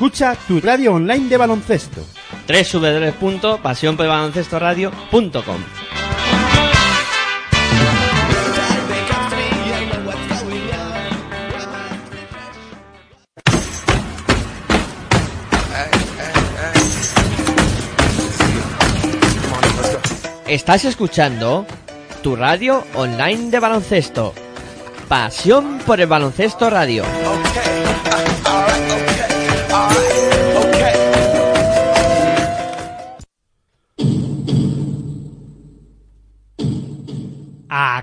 Escucha tu radio online de baloncesto. www.pasionporbaloncestoradio.com Estás escuchando tu radio online de baloncesto. Pasión por el baloncesto radio.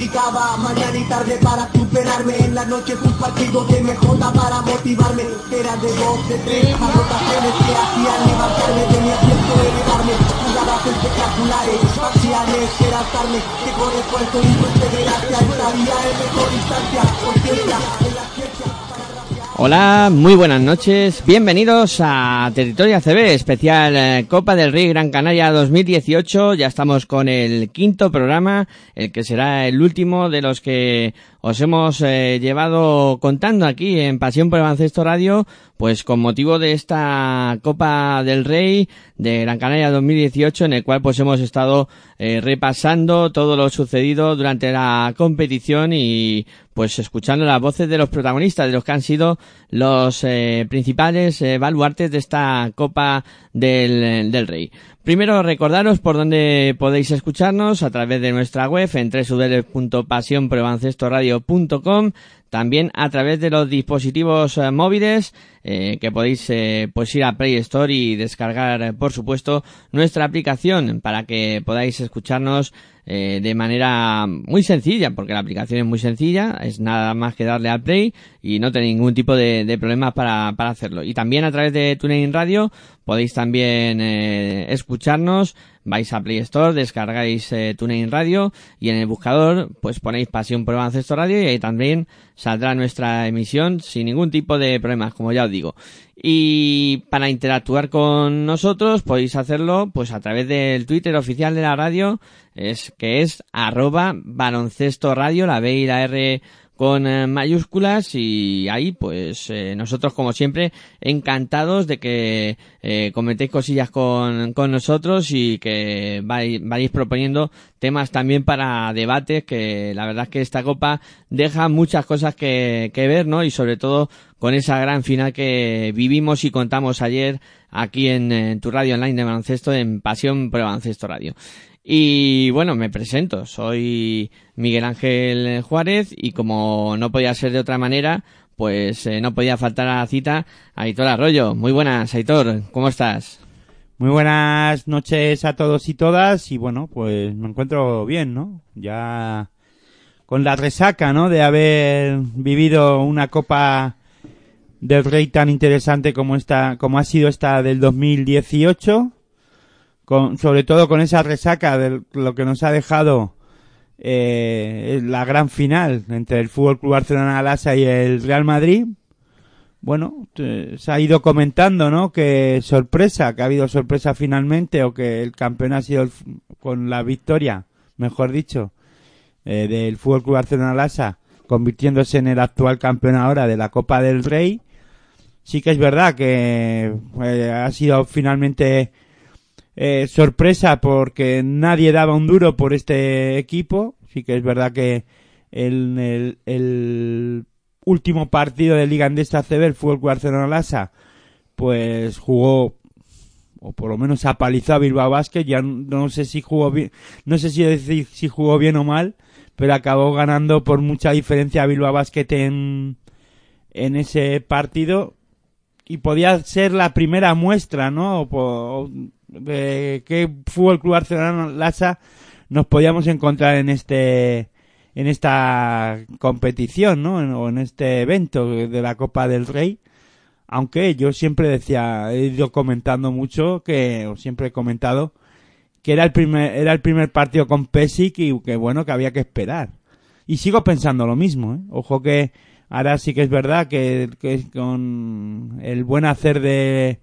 Practicaba mañana y tarde para superarme. En las noches un partido de MJ para motivarme. Era de dos, de tres anotaciones que hacían levantarme De mi asiento elevarme. Jugadas espectaculares, parciales, era darme Que con esfuerzo y perseverancia estaría en mejor instancia Conciencia en la Hola, muy buenas noches. Bienvenidos a Territorio ACB, especial eh, Copa del Rey Gran Canaria 2018. Ya estamos con el quinto programa, el que será el último de los que os hemos eh, llevado contando aquí en Pasión por el Baloncesto Radio, pues con motivo de esta Copa del Rey de Gran Canaria 2018, en el cual pues hemos estado eh, repasando todo lo sucedido durante la competición y pues escuchando las voces de los protagonistas, de los que han sido los eh, principales eh, baluartes de esta Copa del, del Rey. Primero recordaros por dónde podéis escucharnos a través de nuestra web en www.pasionprobaloncestoradio.com también a través de los dispositivos eh, móviles eh, que podéis eh, pues ir a Play Store y descargar por supuesto nuestra aplicación para que podáis escucharnos eh, de manera muy sencilla porque la aplicación es muy sencilla es nada más que darle al play y no tenéis ningún tipo de, de problemas para, para hacerlo y también a través de TuneIn Radio podéis también eh, escucharnos vais a Play Store, descargáis eh, TuneIn Radio y en el buscador pues ponéis Pasión por Baloncesto Radio y ahí también saldrá nuestra emisión sin ningún tipo de problemas, como ya os digo. Y para interactuar con nosotros podéis hacerlo pues a través del Twitter oficial de la radio, es que es arroba baloncesto radio, la B y la R con eh, mayúsculas y ahí pues eh, nosotros como siempre encantados de que eh, comentéis cosillas con, con nosotros y que vais, vais proponiendo temas también para debates que la verdad es que esta copa deja muchas cosas que, que ver no y sobre todo con esa gran final que vivimos y contamos ayer aquí en, en tu radio online de baloncesto en Pasión por Baloncesto Radio. Y bueno, me presento, soy Miguel Ángel Juárez y como no podía ser de otra manera, pues eh, no podía faltar a la cita Aitor Arroyo. Muy buenas, Aitor, ¿cómo estás? Muy buenas noches a todos y todas y bueno, pues me encuentro bien, ¿no? Ya con la resaca, ¿no? De haber vivido una copa del rey tan interesante como esta, como ha sido esta del 2018, con, sobre todo con esa resaca de lo que nos ha dejado eh, la gran final entre el Fútbol Club Barcelona Lasa y el Real Madrid. Bueno, se ha ido comentando, ¿no? Que sorpresa, que ha habido sorpresa finalmente o que el campeón ha sido el con la victoria, mejor dicho, eh, del Fútbol Club Barcelona Lasa, convirtiéndose en el actual campeón ahora de la Copa del Rey. Sí que es verdad que eh, ha sido finalmente eh, sorpresa porque nadie daba un duro por este equipo. Sí que es verdad que el, el, el último partido de Liga Andesa CB, el Fútbol Club Barcelona Lasa, pues jugó o por lo menos apalizó a Bilbao Basket, ya no, sé si jugó bien, no sé si si jugó bien o mal, pero acabó ganando por mucha diferencia a Bilbao Basket en, en ese partido y podía ser la primera muestra, ¿no? Qué Fútbol Club Barcelona Lasa nos podíamos encontrar en este en esta competición, ¿no? En- o en este evento de la Copa del Rey. Aunque yo siempre decía, he ido comentando mucho que, o siempre he comentado, que era el primer, era el primer partido con Pesic y que bueno, que había que esperar. Y sigo pensando lo mismo, ¿eh? Ojo que ahora sí que es verdad que, que con el buen hacer de,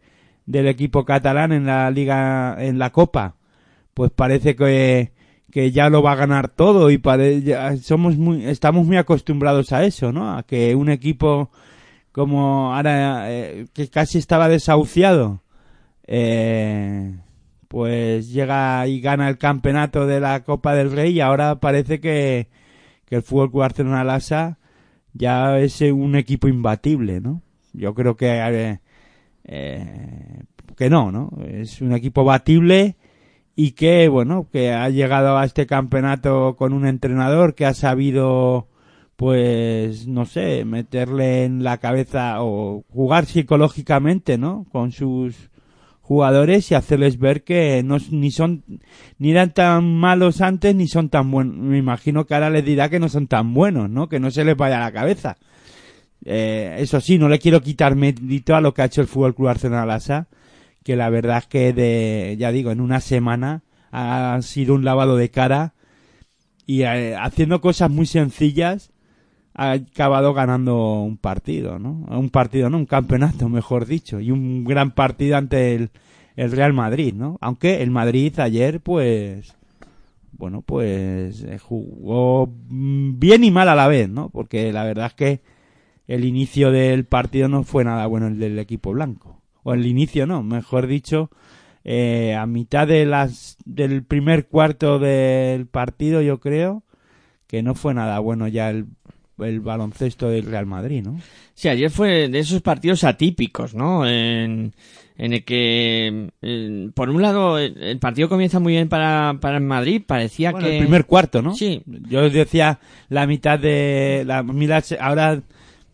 del equipo catalán en la liga, en la copa, pues parece que, que ya lo va a ganar todo y somos muy, estamos muy acostumbrados a eso, ¿no? A que un equipo como ahora, eh, que casi estaba desahuciado, eh, pues llega y gana el campeonato de la Copa del Rey y ahora parece que, que el Fútbol Club Barcelona Lasa ya es un equipo imbatible, ¿no? Yo creo que eh, eh, que no, ¿no? Es un equipo batible y que, bueno, que ha llegado a este campeonato con un entrenador que ha sabido, pues, no sé, meterle en la cabeza o jugar psicológicamente, ¿no? Con sus jugadores y hacerles ver que no ni son ni eran tan malos antes ni son tan buenos. Me imagino que ahora les dirá que no son tan buenos, ¿no? Que no se les vaya la cabeza. Eh, eso sí, no le quiero quitar mérito a lo que ha hecho el Fútbol Club Arsenal Lasa, que la verdad es que de, ya digo, en una semana ha sido un lavado de cara y eh, haciendo cosas muy sencillas ha acabado ganando un partido, ¿no? Un partido, no, un campeonato, mejor dicho, y un gran partido ante el, el Real Madrid, ¿no? Aunque el Madrid ayer, pues, bueno, pues eh, jugó mm, bien y mal a la vez, ¿no? Porque la verdad es que el inicio del partido no fue nada bueno el del equipo blanco. O el inicio no, mejor dicho, eh, a mitad de las, del primer cuarto del partido yo creo que no fue nada bueno ya el, el baloncesto del Real Madrid, ¿no? Sí, ayer fue de esos partidos atípicos, ¿no? En, en el que, por un lado, el, el partido comienza muy bien para, para el Madrid, parecía Bueno, que... el primer cuarto, ¿no? Sí. Yo decía la mitad de la mira, ahora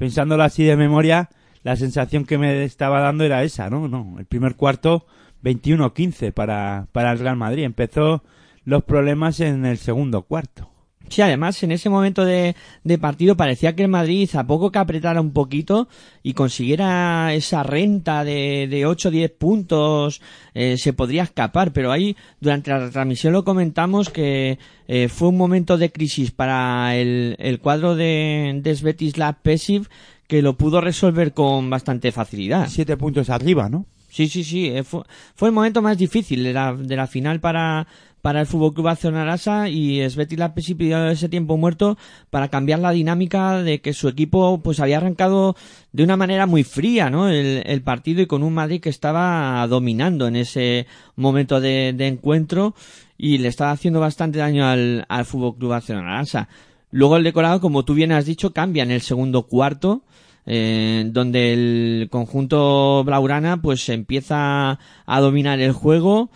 pensándolo así de memoria, la sensación que me estaba dando era esa, ¿no? No, el primer cuarto 21-15 para para el Real Madrid. Empezó los problemas en el segundo cuarto. Sí, además en ese momento de, partido parecía que el Madrid, a poco que apretara un poquito y consiguiera esa renta de, de 8 o 10 puntos, eh, se podría escapar. Pero ahí, durante la transmisión lo comentamos que eh, fue un momento de crisis para el, el cuadro de, de Svetislav Pesiv que lo pudo resolver con bastante facilidad. Siete puntos arriba, ¿no? Sí, sí, sí. eh, Fue, fue el momento más difícil de la, de la final para, para el Fútbol Club Lasa y Sveti Lapesi pidió ese tiempo muerto para cambiar la dinámica de que su equipo pues había arrancado de una manera muy fría, ¿no? El, el partido y con un Madrid que estaba dominando en ese momento de, encuentro y le estaba haciendo bastante daño al, al Fútbol Club Lasa. Luego el decorado, como tú bien has dicho, cambia en el segundo cuarto eh, donde el conjunto Blaurana pues empieza a dominar el juego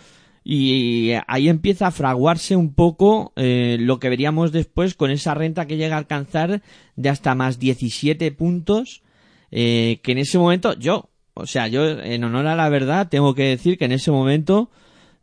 y ahí empieza a fraguarse un poco eh, lo que veríamos después con esa renta que llega a alcanzar de hasta más 17 puntos eh, que en ese momento yo, o sea, yo en honor a la verdad tengo que decir que en ese momento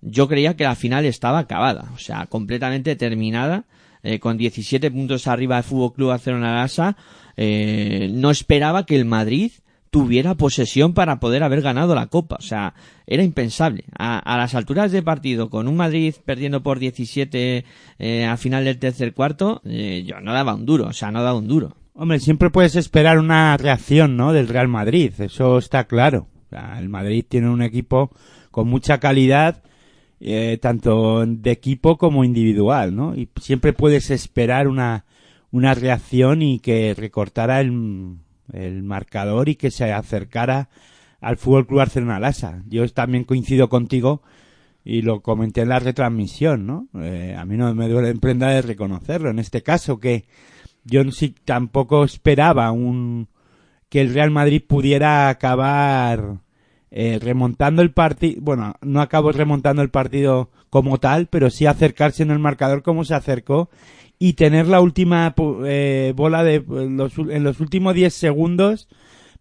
yo creía que la final estaba acabada, o sea, completamente terminada, eh, con 17 puntos arriba del Fútbol Club Barcelona Lasa, eh, no esperaba que el Madrid tuviera posesión para poder haber ganado la Copa. O sea, era impensable. A, a las alturas de partido, con un Madrid perdiendo por 17 eh, al final del tercer cuarto, eh, yo no daba un duro. O sea, no daba un duro. Hombre, siempre puedes esperar una reacción, ¿no? Del Real Madrid, eso está claro. El Madrid tiene un equipo con mucha calidad, eh, tanto de equipo como individual, ¿no? Y siempre puedes esperar una, una reacción y que recortara el, el marcador y que se acercara al Fútbol Club Barcelona Lasa. Yo también coincido contigo y lo comenté en la retransmisión, ¿no? Eh, a mí no me duele en prenda de reconocerlo. En este caso que yo sí tampoco esperaba un que el Real Madrid pudiera acabar eh, remontando el partido, bueno, no acabó remontando el partido como tal, pero sí acercarse en el marcador como se acercó y tener la última eh, bola de los, en los últimos 10 segundos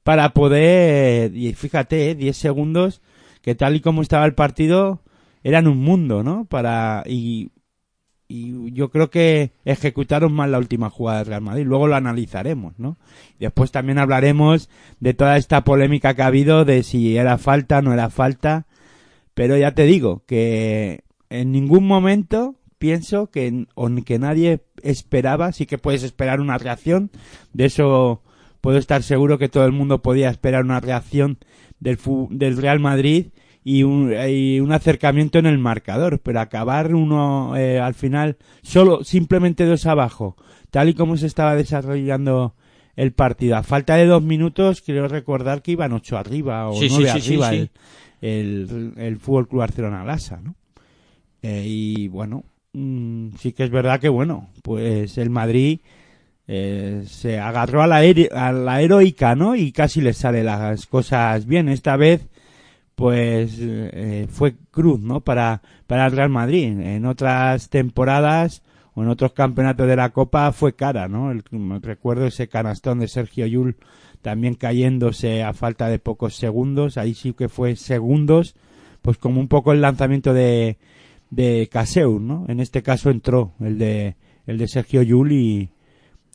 para poder, y fíjate, 10 segundos, que tal y como estaba el partido, eran un mundo, ¿no? Para, y, y yo creo que ejecutaron mal la última jugada del Real Madrid. Luego lo analizaremos, ¿no? Después también hablaremos de toda esta polémica que ha habido de si era falta, no era falta. Pero ya te digo que en ningún momento pienso que, o que nadie esperaba, sí que puedes esperar una reacción, de eso puedo estar seguro que todo el mundo podía esperar una reacción del, del Real Madrid y un, un, acercamiento en el marcador, pero acabar uno eh, al final solo simplemente dos abajo, tal y como se estaba desarrollando el partido. A falta de dos minutos, quiero recordar que iban ocho arriba o nueve arriba el, el, el, Fútbol Club Barcelona Lasa, ¿no? Eh, y bueno, mm, sí que es verdad que bueno, pues el Madrid eh, se agarró a la, a la heroica, ¿no? Y casi le sale las cosas bien. Esta vez pues eh, fue cruz, ¿no? Para, para el Real Madrid. En otras temporadas o en otros campeonatos de la Copa fue cara, ¿no? El, recuerdo ese canastón de Sergio Yul también cayéndose a falta de pocos segundos. Ahí sí que fue segundos, pues como un poco el lanzamiento de, de Caseu, ¿no? En este caso entró el de, el de Sergio Yul y,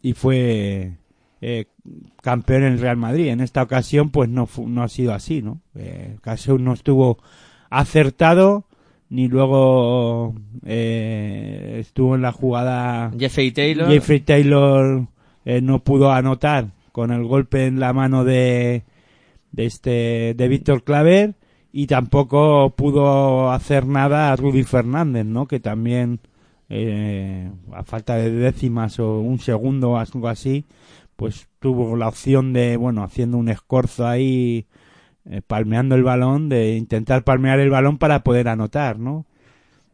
y fue eh, campeón en el Real Madrid. En esta ocasión, pues no, no ha sido así, ¿no? Eh, no estuvo acertado, ni luego eh, estuvo en la jugada. Jeffrey Taylor. Jeffrey Taylor eh, no pudo anotar con el golpe en la mano de, de este de Víctor Claver y tampoco pudo hacer nada a Rudy Fernández, ¿no? Que también eh, a falta de décimas o un segundo o algo así, pues tuvo la opción de, bueno, haciendo un escorzo ahí, eh, palmeando el balón, de intentar palmear el balón para poder anotar, ¿no?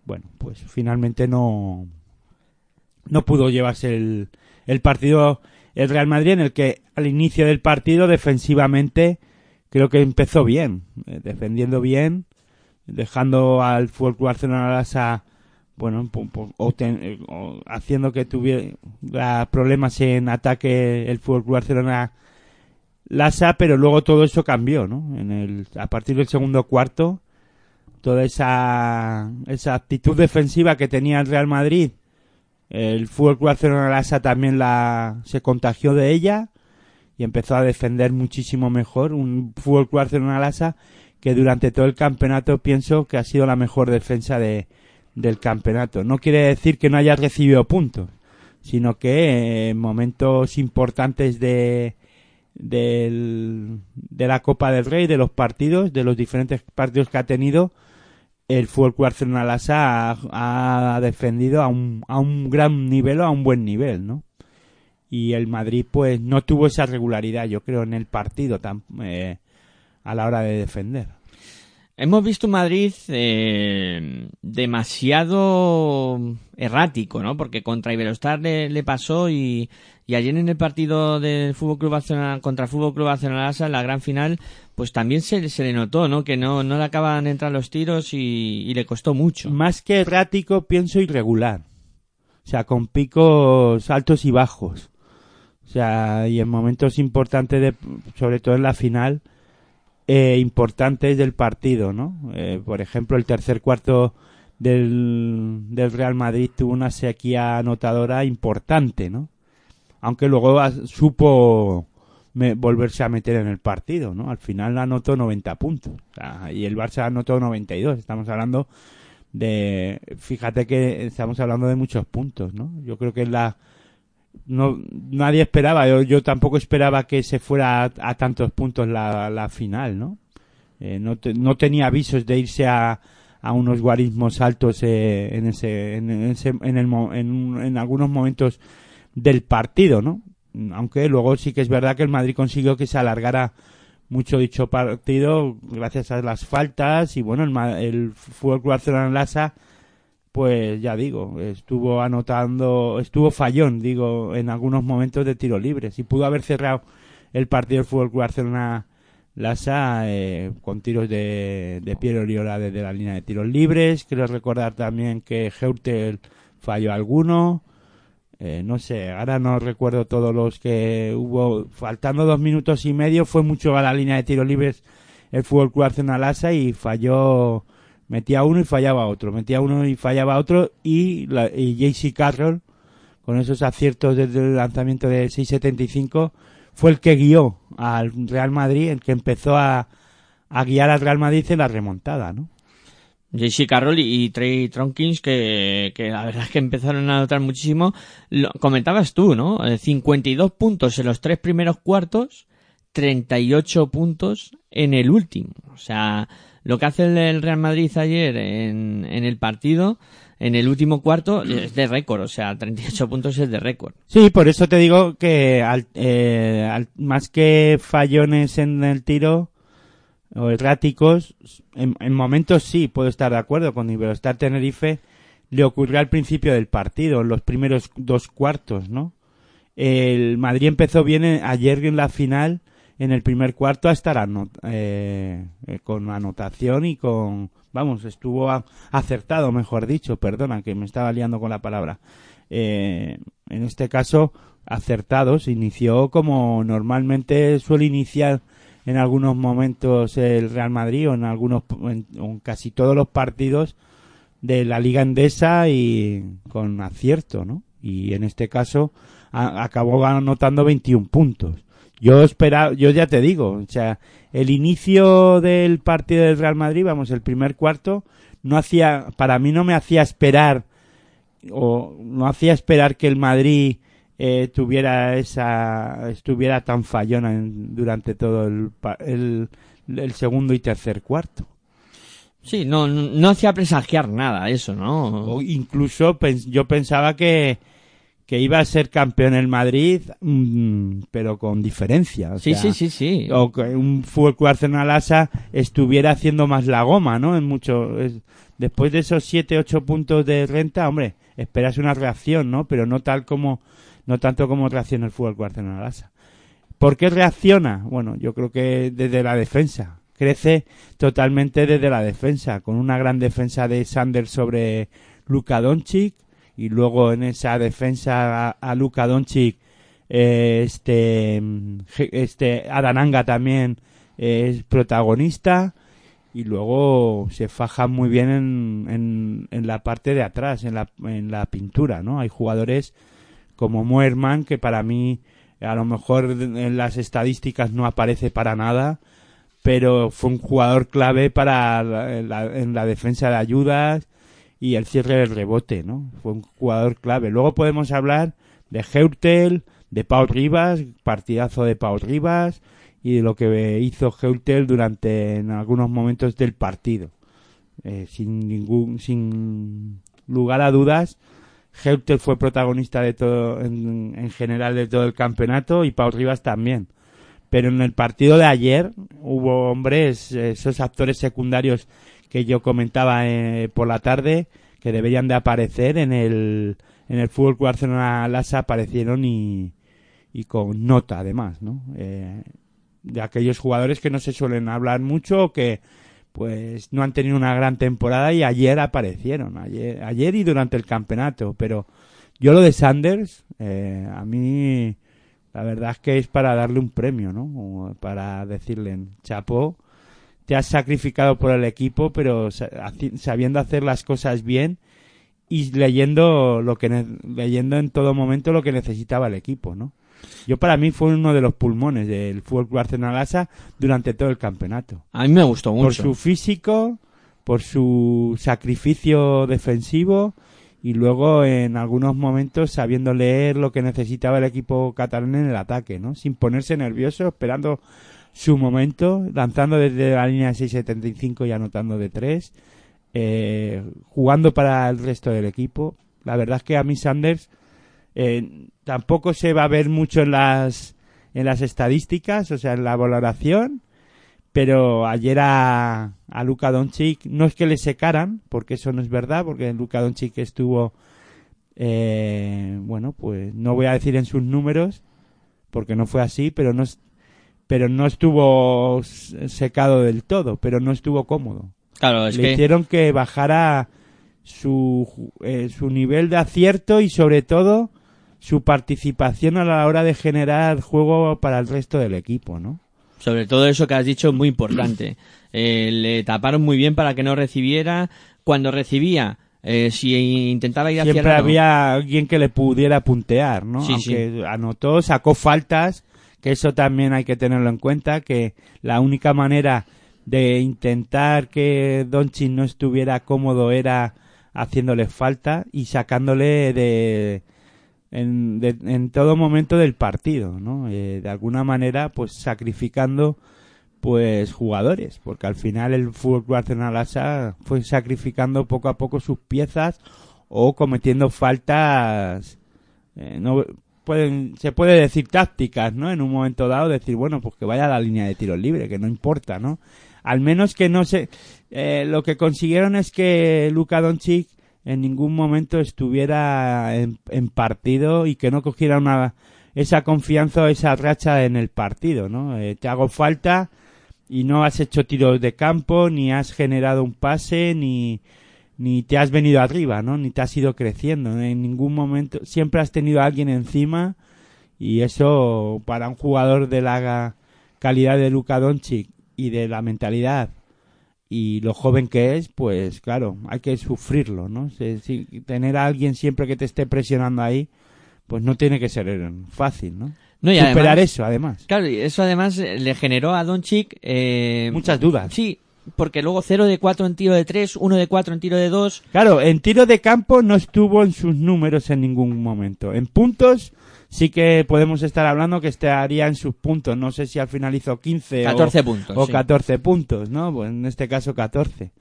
Bueno, pues finalmente no, no pudo llevarse el, el partido el Real Madrid en el que al inicio del partido defensivamente creo que empezó bien, eh, defendiendo bien, dejando al Fútbol Barcelona a bueno, eh, o, haciendo que tuviera problemas en ataque el Fútbol Barcelona Lasa, pero luego todo eso cambió, ¿no? En el, a partir del segundo cuarto, toda esa, esa actitud defensiva que tenía el Real Madrid, el Fútbol Barcelona Lasa también la, se contagió de ella y empezó a defender muchísimo mejor. Un Fútbol Club Barcelona Lasa que durante todo el campeonato pienso que ha sido la mejor defensa de, del campeonato. No quiere decir que no haya recibido puntos, sino que en momentos importantes de, de la Copa del Rey, de los partidos, de los diferentes partidos que ha tenido, el Fútbol Club Barcelona ha, ha, defendido a un, a un gran nivel o a un buen nivel, ¿no? Y el Madrid, pues, no tuvo esa regularidad, yo creo, en el partido tan, eh, a la hora de defender. Hemos visto un Madrid eh, demasiado errático, ¿no? Porque contra Iberostar le, le pasó y, y, ayer en el partido del Fútbol Club Barcelona contra el Fútbol Club Barcelona en la gran final, pues también se, se le notó, ¿no? Que no, no le acaban de entrar los tiros y, y le costó mucho. Más que errático, pienso irregular. O sea, con picos altos y bajos. O sea, y en momentos importantes, de, sobre todo en la final, eh, importantes del partido, ¿no? Eh, por ejemplo, el tercer cuarto del, del Real Madrid tuvo una sequía anotadora importante, ¿no? Aunque luego supo volverse a meter en el partido, ¿no? Al final anotó 90 puntos y el Barça anotó 92. Estamos hablando de, fíjate que estamos hablando de muchos puntos, ¿no? Yo creo que es la no nadie esperaba, yo, yo tampoco esperaba que se fuera a, tantos puntos la, la final, ¿no? Eh, no, no tenía avisos de irse a, a unos guarismos altos eh, en ese, en, ese, en, el, en, en algunos momentos del partido, ¿no? Aunque luego sí que es verdad que el Madrid consiguió que se alargara mucho dicho partido gracias a las faltas y bueno, el, el Fútbol Club Barcelona Lasa pues ya digo, estuvo anotando, estuvo fallón, digo, en algunos momentos de tiro libre. Si pudo haber cerrado el partido del Fútbol Barcelona Lasa eh, con tiros de, de Piero Oriola desde la línea de tiros libres. Quiero recordar también que Heutel falló alguno. Eh, no sé, ahora no recuerdo todos los que hubo. Faltando dos minutos y medio, fue mucho a la línea de tiro libres el Fútbol Club Arsenal Asa y falló. Metía uno y fallaba otro. Metía uno y fallaba otro. Y, la, y JC Carroll, con esos aciertos desde el lanzamiento de 6.75, fue el que guió al Real Madrid, el que empezó a, a guiar al Real Madrid en la remontada, ¿no? JC Carroll y Trey Tronkins, que, que la verdad es que empezaron a notar muchísimo. Lo comentabas tú, ¿no? 52 puntos en los tres primeros cuartos, 38 puntos en el último. O sea, lo que hace el Real Madrid ayer en, en el partido, en el último cuarto, es de récord. O sea, 38 puntos es de récord. Sí, por eso te digo que al, eh, al, más que fallones en el tiro, o erráticos, en, en, momentos sí puedo estar de acuerdo con Iberostar Tenerife, le ocurrió al principio del partido, en los primeros dos cuartos, ¿no? El Madrid empezó bien ayer en la final, en el primer cuarto, a estar anot eh, con anotación y con, vamos, estuvo acertado, mejor dicho, perdona, que me estaba liando con la palabra. Eh, en este caso, acertados, inició como normalmente suele iniciar en algunos momentos el Real Madrid o en algunos en, en, casi todos los partidos de la Liga Endesa y con acierto, ¿no? Y en este caso a, acabó anotando 21 puntos. Yo esperaba, yo ya te digo, o sea, el inicio del partido del Real Madrid, vamos, el primer cuarto, no hacía, para mí no me hacía esperar o no hacía esperar que el Madrid eh, tuviera esa estuviera tan fallona en, durante todo el, el, el, segundo y tercer cuarto. Sí, no, no hacía presagiar nada eso, ¿no? O incluso pens yo pensaba que, que iba a ser campeón el Madrid, mmm, pero con diferencia. O sí, sea, sí, sí, sí. O que un Fútbol Arsenal Asa estuviera haciendo más la goma, ¿no? En mucho, es, después de esos 7, 8 puntos de renta, hombre, esperas una reacción, ¿no? Pero no tal como no tanto como reacciona el fútbol Barcelona ¿Por qué reacciona? Bueno, yo creo que desde la defensa. Crece totalmente desde la defensa, con una gran defensa de Sanders sobre Luka Doncic y luego en esa defensa a, a Luka Doncic eh, este este Adananga también eh, es protagonista y luego se faja muy bien en, en, la parte de atrás, en la, en la pintura, ¿no? Hay jugadores como Muerman, que para mí a lo mejor en las estadísticas no aparece para nada, pero fue un jugador clave para en la defensa de ayudas y el cierre del rebote, ¿no? Fue un jugador clave. Luego podemos hablar de Heutel, de Pau Rivas, partidazo de Pau Rivas y de lo que hizo Heutel durante en algunos momentos del partido. Eh, sin ningún sin lugar a dudas, Heutel fue protagonista de todo, en, en, general de todo el campeonato y Pau Rivas también. Pero en el partido de ayer hubo hombres, esos actores secundarios que yo comentaba eh, por la tarde, que deberían de aparecer en el, en el Fútbol Club Barcelona Lasa aparecieron y, y con nota además, ¿no? Eh, de aquellos jugadores que no se suelen hablar mucho que pues no han tenido una gran temporada y ayer aparecieron, ayer, ayer y durante el campeonato, pero yo lo de Sanders, eh, a mí la verdad es que es para darle un premio, ¿no? Para decirle, chapo, te has sacrificado por el equipo, pero sabiendo hacer las cosas bien y leyendo lo que leyendo en todo momento lo que necesitaba el equipo, ¿no? Yo para mí fue uno de los pulmones del Fútbol Club Arsenal durante todo el campeonato. A mí me gustó mucho. Por su físico, por su sacrificio defensivo y luego en algunos momentos sabiendo leer lo que necesitaba el equipo catalán en el ataque, ¿no? Sin ponerse nervioso, esperando su momento, lanzando desde la línea de 6.75 y anotando de 3, eh, jugando para el resto del equipo. La verdad es que a mí Sanders eh, tampoco se va a ver mucho en las en las estadísticas, o sea, en la valoración, pero ayer a, a Luka Doncic no es que le secaran, porque eso no es verdad, porque Luka Doncic estuvo eh, bueno, pues no voy a decir en sus números, porque no fue así, pero no pero no estuvo secado del todo, pero no estuvo cómodo. Claro, es le que hicieron que bajara su, eh, su nivel de acierto y sobre todo su participación a la hora de generar juego para el resto del equipo, ¿no? Sobre todo eso que has dicho es muy importante. Eh, le taparon muy bien para que no recibiera. Cuando recibía, eh, si intentaba ir hacia Siempre el había alguien que le pudiera puntear, ¿no? Sí, Aunque anotó, sacó faltas, que eso también hay que tenerlo en cuenta, que la única manera de intentar que Doncic no estuviera cómodo era haciéndole falta y sacándole de en, de- en todo momento del partido, ¿no? Eh, de alguna manera, pues sacrificando pues jugadores, porque al final el Fútbol Barcelona fue sacrificando poco a poco sus piezas o cometiendo faltas eh, no pueden se puede decir tácticas, ¿no? En un momento dado decir, bueno, pues que vaya a la línea de tiros libre, que no importa, ¿no? Al menos que no se eh, lo que consiguieron es que Luka Doncic en ningún momento estuviera en, en partido y que no cogiera una esa confianza o esa racha en el partido, ¿no? Eh, te hago falta y no has hecho tiros de campo, ni has generado un pase, ni, ni te has venido arriba, ¿no? Ni te has ido creciendo. En ningún momento, siempre has tenido a alguien encima y eso para un jugador de la calidad de Luka Doncic y de la mentalidad y lo joven que es, pues claro, hay que sufrirlo, ¿no? Si- si- tener a alguien siempre que te esté presionando ahí, pues no tiene que ser fácil, ¿no? No, y Superar además- eso, además. Claro, y eso además eh, le generó a Doncic eh, Muchas dudas. Sí, porque luego 0 de 4 en tiro de 3, 1 de 4 en tiro de 2. Claro, en tiro de campo no estuvo en sus números en ningún momento. En puntos sí que podemos estar hablando que estaría en sus puntos. No sé si al final hizo 15 o- 14 puntos, o sí. 14 puntos, ¿no? Pues en este caso 14.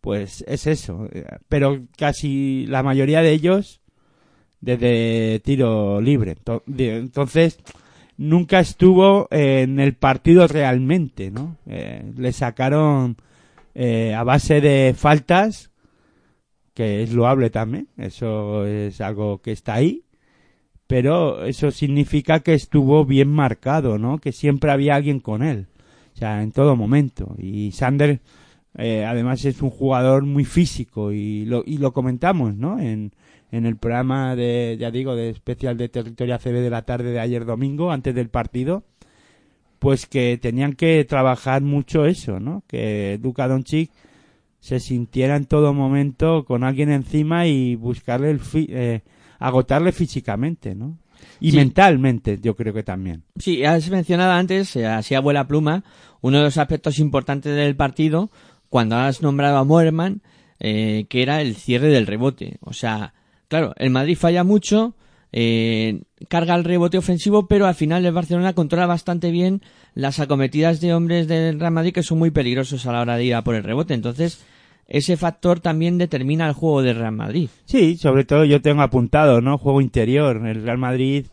Pues es eso. Pero casi la mayoría de ellos desde tiro libre. Entonces, nunca estuvo en el partido realmente, ¿no? Eh, le sacaron eh, a base de faltas, que es loable también, eso es algo que está ahí, pero eso significa que estuvo bien marcado, ¿no? Que siempre había alguien con él, o sea, en todo momento. Y Sander, eh, además, es un jugador muy físico y lo, y lo comentamos, ¿no? En, en el programa de, ya digo, de especial de Territorio ACB de la tarde de ayer domingo, antes del partido, pues que tenían que trabajar mucho eso, ¿no? Que Luka Doncic se sintiera en todo momento con alguien encima y buscarle el fi- eh, agotarle físicamente, ¿no? Y Sí. mentalmente, yo creo que también. Sí, has mencionado antes, eh, así a vuela pluma, uno de los aspectos importantes del partido, cuando has nombrado a Moerman, eh, que era el cierre del rebote. O sea, claro, el Madrid falla mucho, eh, carga el rebote ofensivo, pero al final el Barcelona controla bastante bien las acometidas de hombres del Real Madrid que son muy peligrosos a la hora de ir a por el rebote. Entonces, ese factor también determina el juego del Real Madrid. Sí, sobre todo yo tengo apuntado, ¿no? Juego interior. El Real Madrid,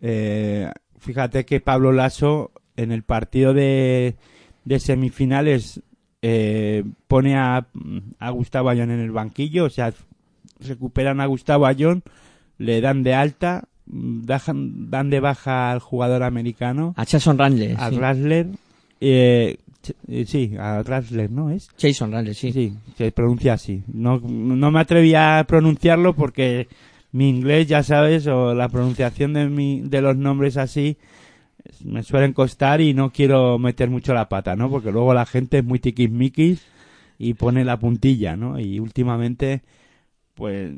eh, fíjate que Pablo Lasso en el partido de, de semifinales eh, pone a, a Gustavo Ayón en el banquillo, o sea, recuperan a Gustavo Ayón, le dan de alta, dejan, dan de baja al jugador americano, A Jason Randle. a sí. Eh, eh, sí, a Rasler, ¿no es? Jason Randle, sí. Sí, se pronuncia así. No, no me atreví a pronunciarlo porque mi inglés, ya sabes, o la pronunciación de, mi, de los nombres así me suelen costar y no quiero meter mucho la pata, ¿no? Porque luego la gente es muy tiquismiquis y pone la puntilla, ¿no? Y últimamente, pues,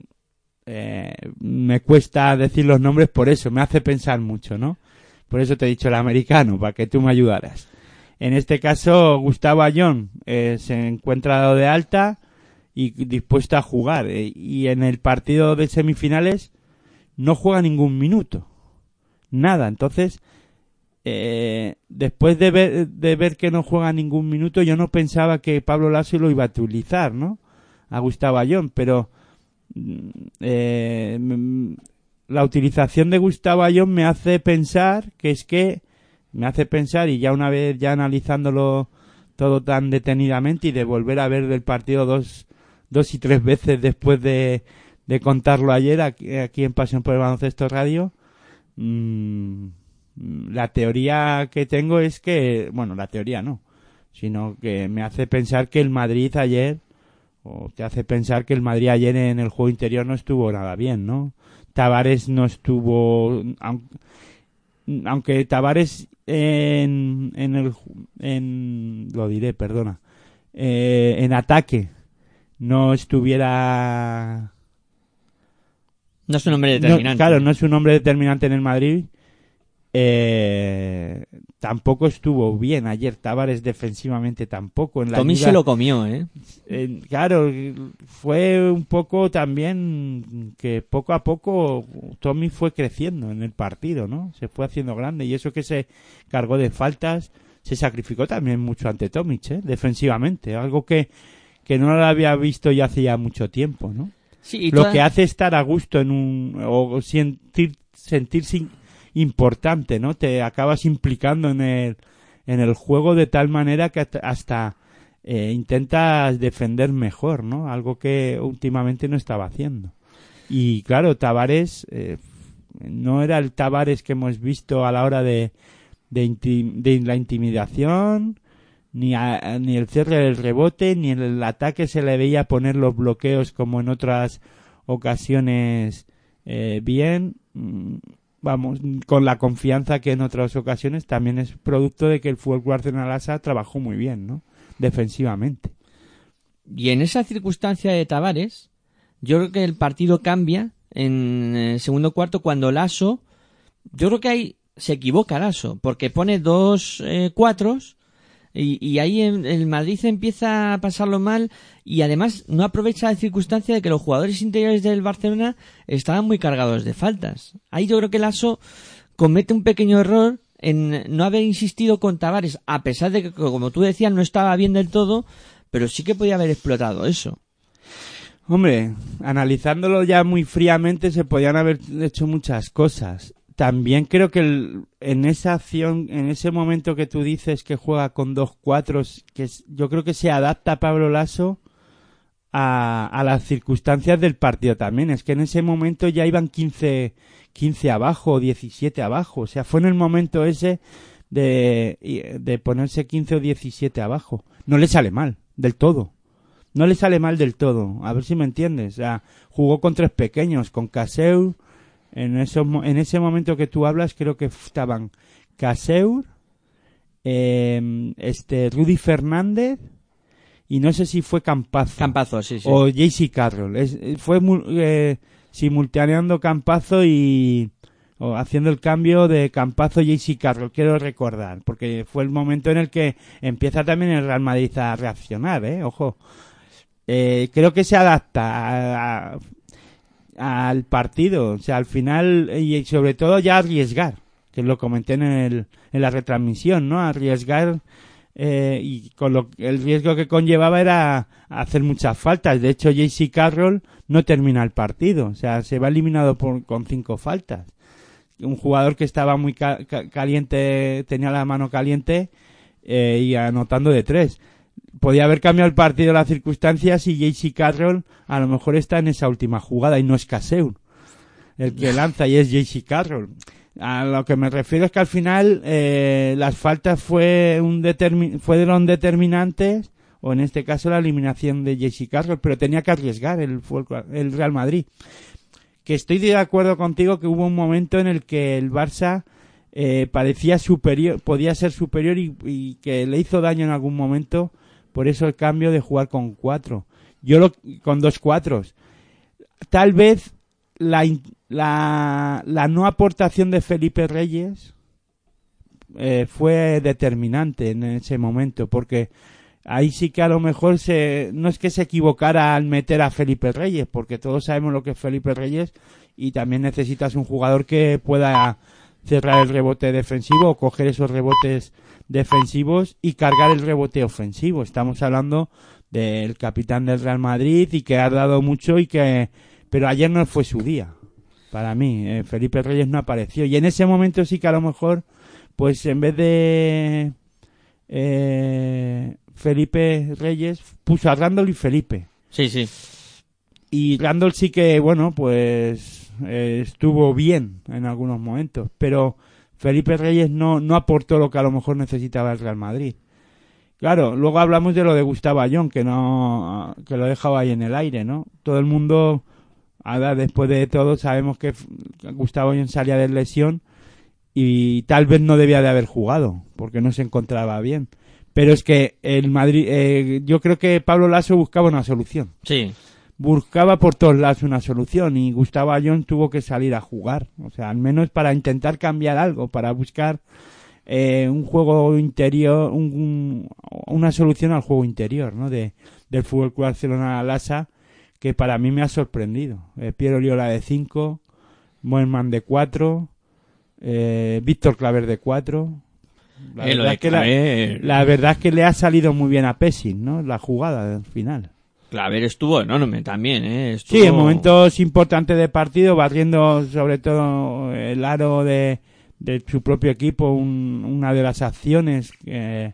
eh, me cuesta decir los nombres por eso, me hace pensar mucho, ¿no? Por eso te he dicho el americano, para que tú me ayudaras. En este caso, Gustavo Ayón eh, se encuentra dado de alta y dispuesto a jugar. eh, y en el partido de semifinales no juega ningún minuto. Nada. Entonces, eh, después de ver, de ver que no juega ningún minuto, yo no pensaba que Pablo Lasso lo iba a utilizar, ¿no? A Gustavo Ayón, pero eh, mm, la utilización de Gustavo Ayón me hace pensar que es que me hace pensar y ya una vez ya analizándolo todo tan detenidamente y de volver a ver el partido dos, dos y tres veces después de, de contarlo ayer aquí, aquí en Pasión por el Baloncesto Radio, mm, la teoría que tengo es que, bueno, la teoría no, sino que me hace pensar que el Madrid ayer, o te hace pensar que el Madrid ayer en el juego interior no estuvo nada bien, ¿no? Tavares no estuvo, aun- aunque Tavares en, en el, en, lo diré, perdona, eh, en ataque no estuviera No es un hombre no, determinante. claro, no es un hombre determinante en el Madrid. Eh, tampoco estuvo bien ayer Tavares defensivamente tampoco en la Tommy liga. se lo comió, ¿eh? Eh, claro, fue un poco también que poco a poco Tommy fue creciendo en el partido, ¿no? Se fue haciendo grande y eso que se cargó de faltas se sacrificó también mucho ante Tomic, ¿eh? Defensivamente, algo que, que no lo había visto ya hacía mucho tiempo, ¿no? Sí, y lo toda- que hace estar a gusto en un o sentir sentirse in- importante no te acabas implicando en el en el juego de tal manera que hasta- eh, intentas defender mejor no algo que últimamente no estaba haciendo. Y claro Tavares eh, no era el Tavares que hemos visto a la hora de de, inti- de la intimidación ni, a- ni el cierre del rebote, ni en el ataque se le veía poner los bloqueos como en otras ocasiones eh, bien. Vamos, con la confianza que en otras ocasiones también es producto de que el Fútbol Club Arsenal Asa trabajó muy bien, ¿no? Defensivamente. Y en esa circunstancia de Tavares, yo creo que el partido cambia en el segundo cuarto cuando Lasso, yo creo que ahí se equivoca Lasso, porque pone dos eh, cuatros y, ahí en- el Madrid empieza a pasarlo mal y además no aprovecha la circunstancia de que los jugadores interiores del Barcelona estaban muy cargados de faltas. Ahí yo creo que Lasso comete un pequeño error en no haber insistido con Tavares, a pesar de que, como tú decías, no estaba bien del todo, pero sí que podía haber explotado eso. Hombre, analizándolo ya muy fríamente se podían haber hecho muchas cosas. También creo que el- en esa acción, en ese momento que tú dices que juega con dos cuatros, que es- yo creo que se adapta Pablo Lasso a, las circunstancias del partido también. Es que en ese momento ya iban 15, 15 abajo o 17 abajo. O sea, fue en el momento ese de, ponerse 15 o 17 abajo. No le sale mal, del todo. No le sale mal del todo. A ver si me entiendes. O sea, jugó con tres pequeños, con Caseur. En, esos en ese momento que tú hablas, creo que estaban Caseur, eh, este, Rudy Fernández, y no sé si fue Campazo. Campazo, sí, sí. O JC Carroll. Es- fue eh, simultaneando Campazo y o haciendo el cambio de Campazo y JC Carroll, quiero recordar, porque fue el momento en el que empieza también el Real Madrid a reaccionar, ¿eh? Ojo. Eh, creo que se adapta a- a- al partido, o sea, al final, y sobre todo ya arriesgar, que lo comenté en, el, en la retransmisión, ¿no? Arriesgar eh, y con lo, el riesgo que conllevaba era hacer muchas faltas. De hecho, JC Carroll no termina el partido, o sea, se va eliminado por, con cinco faltas. Un jugador que estaba muy ca- ca- caliente, tenía la mano caliente eh, y anotando de tres. Podía haber cambiado el partido las circunstancias y JC Carroll a lo mejor está en esa última jugada y no es Caseur el que lanza y es JC Carroll. A lo que me refiero es que al final eh, las faltas fue un fueron determinantes o en este caso la eliminación de JC Carroll, pero tenía que arriesgar el, el Real Madrid. Que estoy de acuerdo contigo que hubo un momento en el que el Barça eh, parecía superior, podía ser superior y, y que le hizo daño en algún momento, por eso el cambio de jugar con cuatro. Yo lo, con dos cuatros. Tal vez la, la, la no aportación de Felipe Reyes eh, fue determinante en ese momento, porque ahí sí que a lo mejor se, no es que se equivocara al meter a Felipe Reyes, porque todos sabemos lo que es Felipe Reyes y también necesitas un jugador que pueda cerrar el rebote defensivo o coger esos rebotes defensivos y cargar el rebote ofensivo. Estamos hablando del capitán del Real Madrid y que ha dado mucho y que pero ayer no fue su día para mí eh, Felipe Reyes no apareció y en ese momento sí que a lo mejor pues en vez de eh, Felipe Reyes puso a Randall y Felipe Sí, sí. y Randall sí que bueno pues eh, estuvo bien en algunos momentos pero Felipe Reyes no no aportó lo que a lo mejor necesitaba el Real Madrid Claro, luego hablamos de lo de Gustavo Ayón, que no, que lo dejaba ahí en el aire, ¿no? Todo el mundo ahora después de todo sabemos que Gustavo Ayón salía de lesión y tal vez no debía de haber jugado porque no se encontraba bien. Pero es que el Madrid, eh, yo creo que Pablo Lasso buscaba una solución. Sí, Buscaba por todos lados una solución y Gustavo Ayón tuvo que salir a jugar. O sea, al menos para intentar cambiar algo, para buscar eh, un juego interior, un- un- una solución al juego interior, ¿no? De, del Fútbol Club Barcelona Lasa, que para mí me ha sorprendido. Eh, Piero Liola de 5, Moenman de 4, eh, Víctor Claver de 4. La, Eh, lo verdad de es que la, Claver- la verdad es que le ha salido muy bien a Pessin, ¿no? La jugada al final. Claver estuvo enorme también, ¿eh? Estuvo... Sí, en momentos importantes de partido, barriendo sobre todo el aro de, de su propio equipo, un- una de las acciones eh,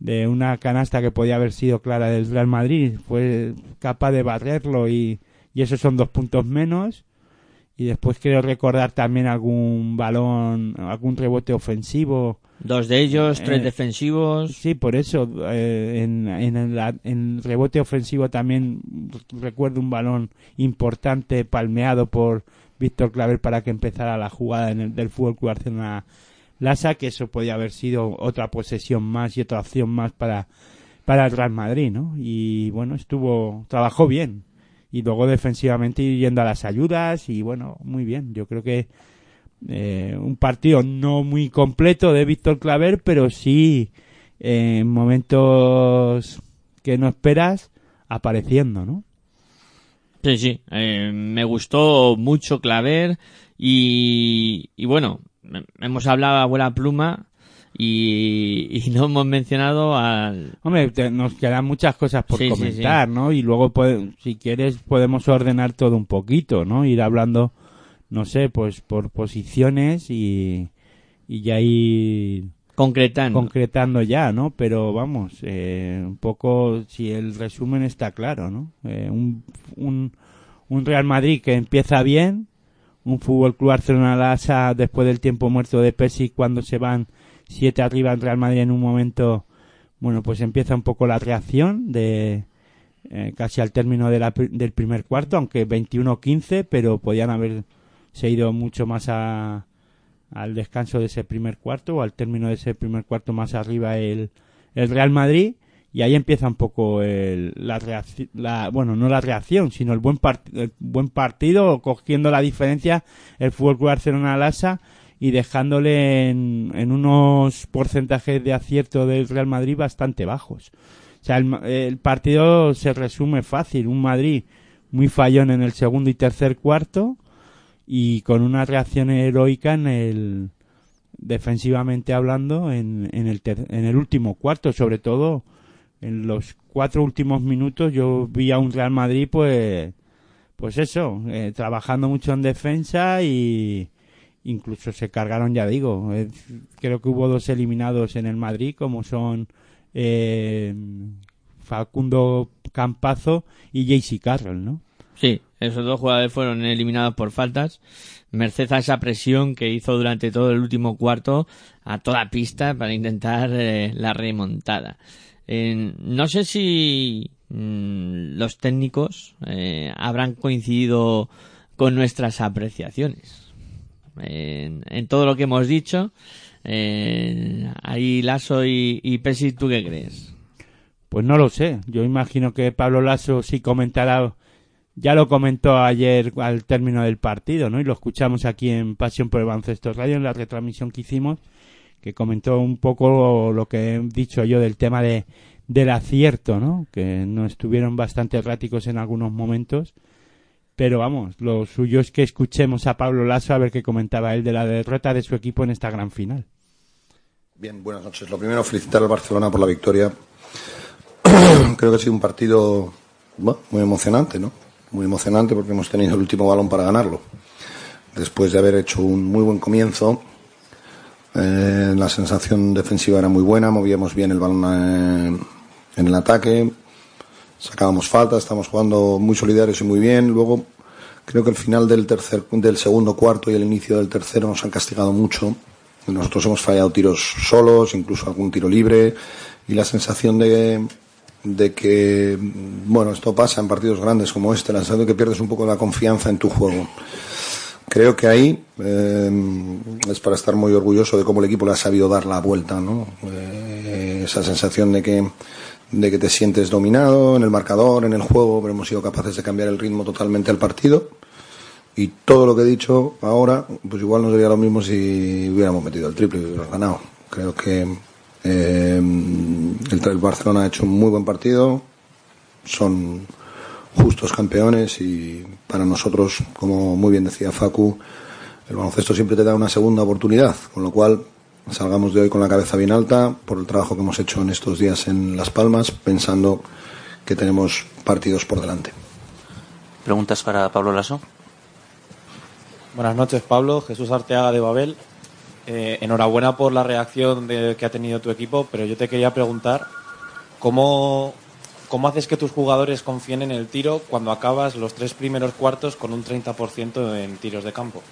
de una canasta que podía haber sido clara del Real Madrid, fue capaz de barrerlo y, y esos son dos puntos menos. Y después quiero recordar también algún balón, algún rebote ofensivo Dos de ellos, tres Eh, defensivos. Sí, por eso, eh, en, en, el, en rebote ofensivo también recuerdo un balón importante palmeado por Víctor Claver para que empezara la jugada en el, del Fútbol Club Barcelona Lasa, que eso podía haber sido otra posesión más y otra opción más para, para el Real Madrid, ¿no? Y bueno, estuvo, trabajó bien. Y luego defensivamente yendo a las ayudas y bueno, muy bien. Yo creo que eh, un partido no muy completo de Víctor Claver, pero sí eh, en momentos que no esperas apareciendo, ¿no? Sí, sí. eh, me gustó mucho Claver y, y bueno, hemos hablado a buena pluma y, y no hemos mencionado al... Hombre, te- nos quedan muchas cosas por Sí, sí, comentar, ¿no? Y luego, pode- si quieres, podemos ordenar todo un poquito, ¿no? Ir hablando, no sé, pues por posiciones y, y ya ir Concretando. concretando ya, ¿no? Pero vamos, eh, un poco, si el resumen está claro, ¿no? Eh, un, un, un Real Madrid que empieza bien, un Fútbol Club Barcelona Lasa después del tiempo muerto de Pesic cuando se van siete arriba en Real Madrid en un momento, bueno, pues empieza un poco la reacción de eh, casi al término de la del primer cuarto, aunque 21-15, pero podían haber se ido mucho más a, al descanso de ese primer cuarto o al término de ese primer cuarto más arriba el, el Real Madrid y ahí empieza un poco el, la reacción, bueno, no la reacción, sino el buen, el buen partido, cogiendo la diferencia el Fútbol Club Barcelona Lasa y dejándole en, unos porcentajes de acierto del Real Madrid bastante bajos. O sea, el, el partido se resume fácil, un Madrid muy fallón en el segundo y tercer cuarto y con una reacción heroica en el defensivamente hablando en, en el ter- en el último cuarto. Sobre todo en los cuatro últimos minutos yo vi a un Real Madrid pues pues eso eh, trabajando mucho en defensa y incluso se cargaron ya digo. Creo que hubo dos eliminados en el Madrid como son eh, Facundo Campazo y JC Carroll no Sí, esos dos jugadores fueron eliminados por faltas, merced a esa presión que hizo durante todo el último cuarto a toda pista para intentar eh, la remontada. No sé si mm, los técnicos eh, habrán coincidido con nuestras apreciaciones. En, en todo lo que hemos dicho, eh, ahí Lasso y, y Pesic, ¿tú qué crees? Pues no lo sé. Yo imagino que Pablo Lasso sí comentará, ya lo comentó ayer al término del partido, ¿no? Y lo escuchamos aquí en Pasión por el Baloncesto Radio, en la retransmisión que hicimos, que comentó un poco lo que he dicho yo del tema de, del acierto, ¿no? Que no estuvieron bastante erráticos en algunos momentos. Pero vamos, lo suyo es que escuchemos a Pablo Lasso a ver qué comentaba él de la derrota de su equipo en esta gran final. Bien, buenas noches. Lo primero, felicitar al Barcelona por la victoria. Creo que ha sido un partido bueno, muy emocionante, ¿no? Muy emocionante porque hemos tenido el último balón para ganarlo. Después de haber hecho un muy buen comienzo, eh, la sensación defensiva era muy buena, movíamos bien el balón eh, en el ataque, sacábamos faltas, estamos jugando muy solidarios y muy bien. Luego, creo que el final del, tercer, del segundo cuarto y el inicio del tercero nos han castigado mucho. Nosotros hemos fallado tiros solos, incluso algún tiro libre, y la sensación de, de que, bueno, esto pasa en partidos grandes como este, la sensación de que pierdes un poco la confianza en tu juego. Creo que ahí eh, es para estar muy orgulloso de cómo el equipo le ha sabido dar la vuelta, ¿no? Eh, esa sensación de que, de que te sientes dominado en el marcador, en el juego, pero hemos sido capaces de cambiar el ritmo totalmente al partido. Y todo lo que he dicho ahora, pues igual no sería lo mismo si hubiéramos metido el triple y hubiéramos ganado. Creo que eh, el, el Barcelona ha hecho un muy buen partido. Son justos campeones y para nosotros, como muy bien decía Facu, el baloncesto siempre te da una segunda oportunidad, con lo cual salgamos de hoy con la cabeza bien alta por el trabajo que hemos hecho en estos días en Las Palmas, pensando que tenemos partidos por delante. ¿Preguntas para Pablo Lasso? Buenas noches, Pablo. Jesús Arteaga de Babel. Eh, enhorabuena por la reacción de, que ha tenido tu equipo, pero yo te quería preguntar cómo, cómo haces que tus jugadores confíen en el tiro cuando acabas los tres primeros cuartos con un 30% en tiros de campo.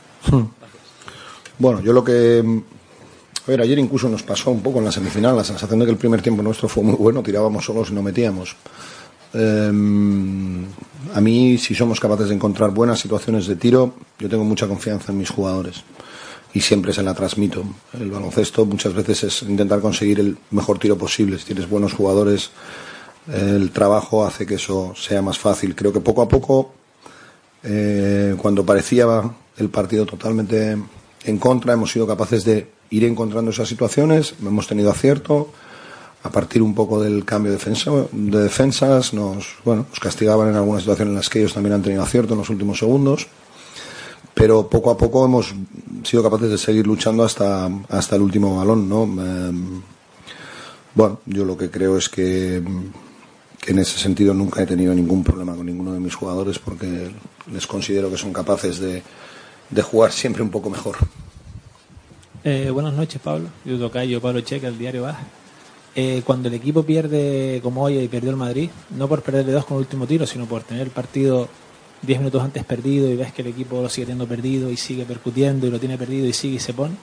Bueno, yo lo que. Ayer incluso nos pasó un poco en la semifinal la sensación de que el primer tiempo nuestro fue muy bueno, tirábamos solos y no metíamos. Eh, a mí, si somos capaces de encontrar buenas situaciones de tiro, yo tengo mucha confianza en mis jugadores y siempre se la transmito. El baloncesto muchas veces es intentar conseguir el mejor tiro posible. Si tienes buenos jugadores, el trabajo hace que eso sea más fácil. Creo que poco a poco, eh, cuando parecía el partido totalmente en contra, hemos sido capaces de ir encontrando esas situaciones, hemos tenido acierto. A partir un poco del cambio de, defensa, de defensas, nos, bueno, nos castigaban en algunas situaciones en las que ellos también han tenido acierto en los últimos segundos. Pero poco a poco hemos sido capaces de seguir luchando hasta, hasta el último balón, ¿no? Eh, bueno, yo lo que creo es que que en ese sentido nunca he tenido ningún problema con ninguno de mis jugadores porque les considero que son capaces de, de jugar siempre un poco mejor. Eh, buenas noches, Pablo. Yo tocayo Pablo Checa, el diario va. Eh, cuando el equipo pierde como hoy y perdió el Madrid, no por perderle dos con el último tiro, sino por tener el partido 10 minutos antes perdido y ves que el equipo lo sigue teniendo perdido y sigue percutiendo y lo tiene perdido y sigue y se pone.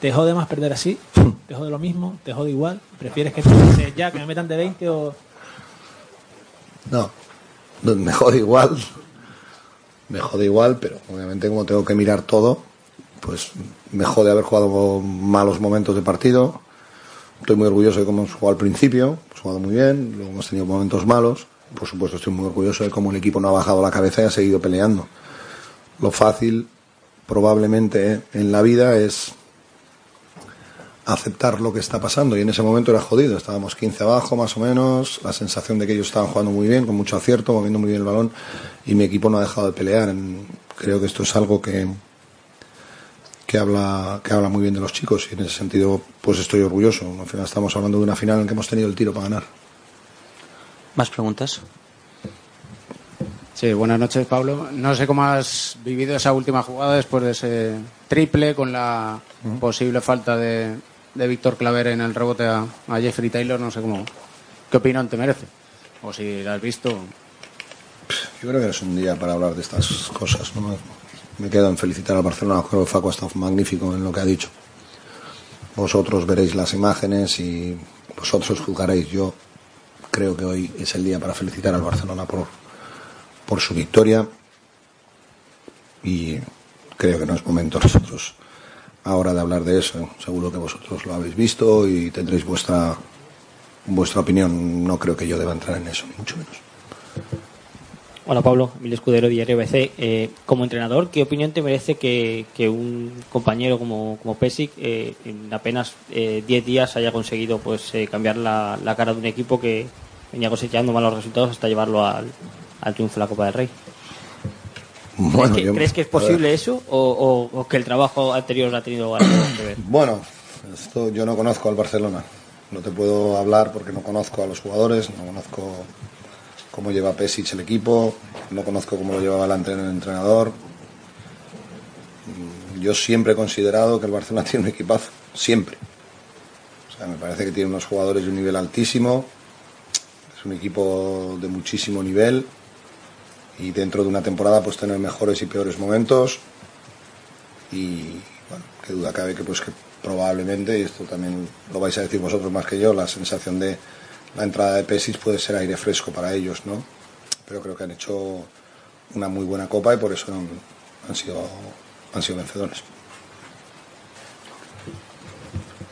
¿Te jode más perder así? ¿Te jode lo mismo? ¿Te jode igual? ¿Prefieres que te ya que me metan de 20 o.? No, me jode igual. Me jode igual, pero obviamente como tengo que mirar todo, pues me jode haber jugado malos momentos de partido. Estoy muy orgulloso de cómo hemos jugado al principio, hemos jugado muy bien, luego hemos tenido momentos malos. Por supuesto, estoy muy orgulloso de cómo el equipo no ha bajado la cabeza y ha seguido peleando. Lo fácil, probablemente, en la vida es aceptar lo que está pasando y en ese momento era jodido, estábamos 15 abajo más o menos, la sensación de que ellos estaban jugando muy bien, con mucho acierto, moviendo muy bien el balón y mi equipo no ha dejado de pelear. Creo que esto es algo que que habla que habla muy bien de los chicos y en ese sentido pues estoy orgulloso. Al final estamos hablando de una final en que hemos tenido el tiro para ganar. ¿Más preguntas? Sí, buenas noches, Pablo. No sé cómo has vivido esa última jugada después de ese triple con la posible falta de, de Víctor Claver en el rebote a, a, Jeffrey Taylor, no sé cómo, qué opinión te merece. O si la has visto. Yo creo que es un día para hablar de estas cosas. ¿no? Me quedo en felicitar al Barcelona. Creo que Facu ha estado magnífico en lo que ha dicho. Vosotros veréis las imágenes y vosotros juzgaréis. Yo creo que hoy es el día para felicitar al Barcelona por, por su victoria y creo que no es momento nosotros ahora de hablar de eso. Seguro que vosotros lo habéis visto y tendréis vuestra vuestra opinión. No creo que yo deba entrar en eso, ni mucho menos. Hola Pablo, Emilio Escudero, Diario BC. Eh, como entrenador, ¿qué opinión te merece que, un compañero como, como Pesic eh, en apenas 10 eh, días haya conseguido pues cambiar la, la, cara de un equipo que venía cosechando malos resultados hasta llevarlo al, al triunfo de la Copa del Rey? Bueno, ¿Crees, que, yo, ¿Crees, que, es posible eso o, o, o, que el trabajo anterior ha tenido algo que ver? Bueno, esto yo no conozco al Barcelona. No te puedo hablar porque no conozco a los jugadores, no conozco cómo lleva Pesic el equipo, no conozco cómo lo llevaba el entrenador. Yo siempre he considerado que el Barcelona tiene un equipazo, siempre. O sea, me parece que tiene unos jugadores de un nivel altísimo, es un equipo de muchísimo nivel y dentro de una temporada pues tener mejores y peores momentos y bueno, qué duda cabe que pues que probablemente, y esto también lo vais a decir vosotros más que yo, la sensación de la entrada de Pesis puede ser aire fresco para ellos, ¿no? Pero creo que han hecho una muy buena copa y por eso han, han sido, han sido vencedores.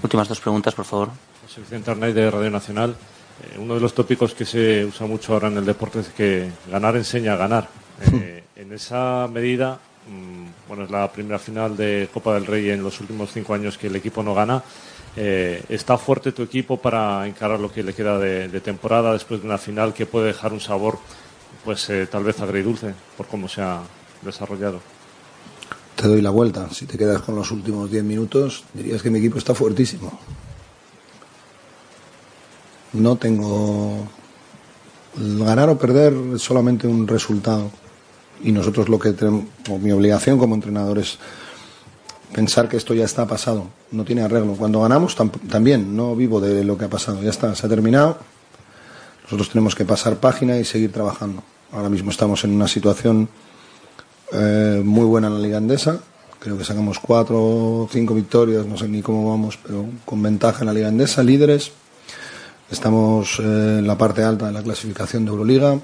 Últimas dos preguntas, por favor. José Vicente Arnaiz de Radio Nacional. Eh, uno de los tópicos que se usa mucho ahora en el deporte es que ganar enseña a ganar. Eh, en esa medida, mm, bueno, es la primera final de Copa del Rey en los últimos cinco años que el equipo no gana. Eh, ¿Está fuerte tu equipo para encarar lo que le queda de, de temporada después de una final que puede dejar un sabor, pues eh, tal vez agridulce por cómo se ha desarrollado? Te doy la vuelta. Si te quedas con los últimos 10 minutos, dirías que mi equipo está fuertísimo. No tengo. ganar o perder es solamente un resultado. Y nosotros lo que tenemos, o mi obligación como entrenador es pensar que esto ya está pasado, no tiene arreglo. Cuando ganamos tam- también, no vivo de lo que ha pasado, ya está, se ha terminado. Nosotros tenemos que pasar página y seguir trabajando. Ahora mismo estamos en una situación eh, muy buena en la Liga Andesa. Creo que sacamos cuatro o cinco victorias, no sé ni cómo vamos, pero con ventaja en la Liga Andesa, líderes. Estamos eh, en la parte alta de la clasificación de Euroliga.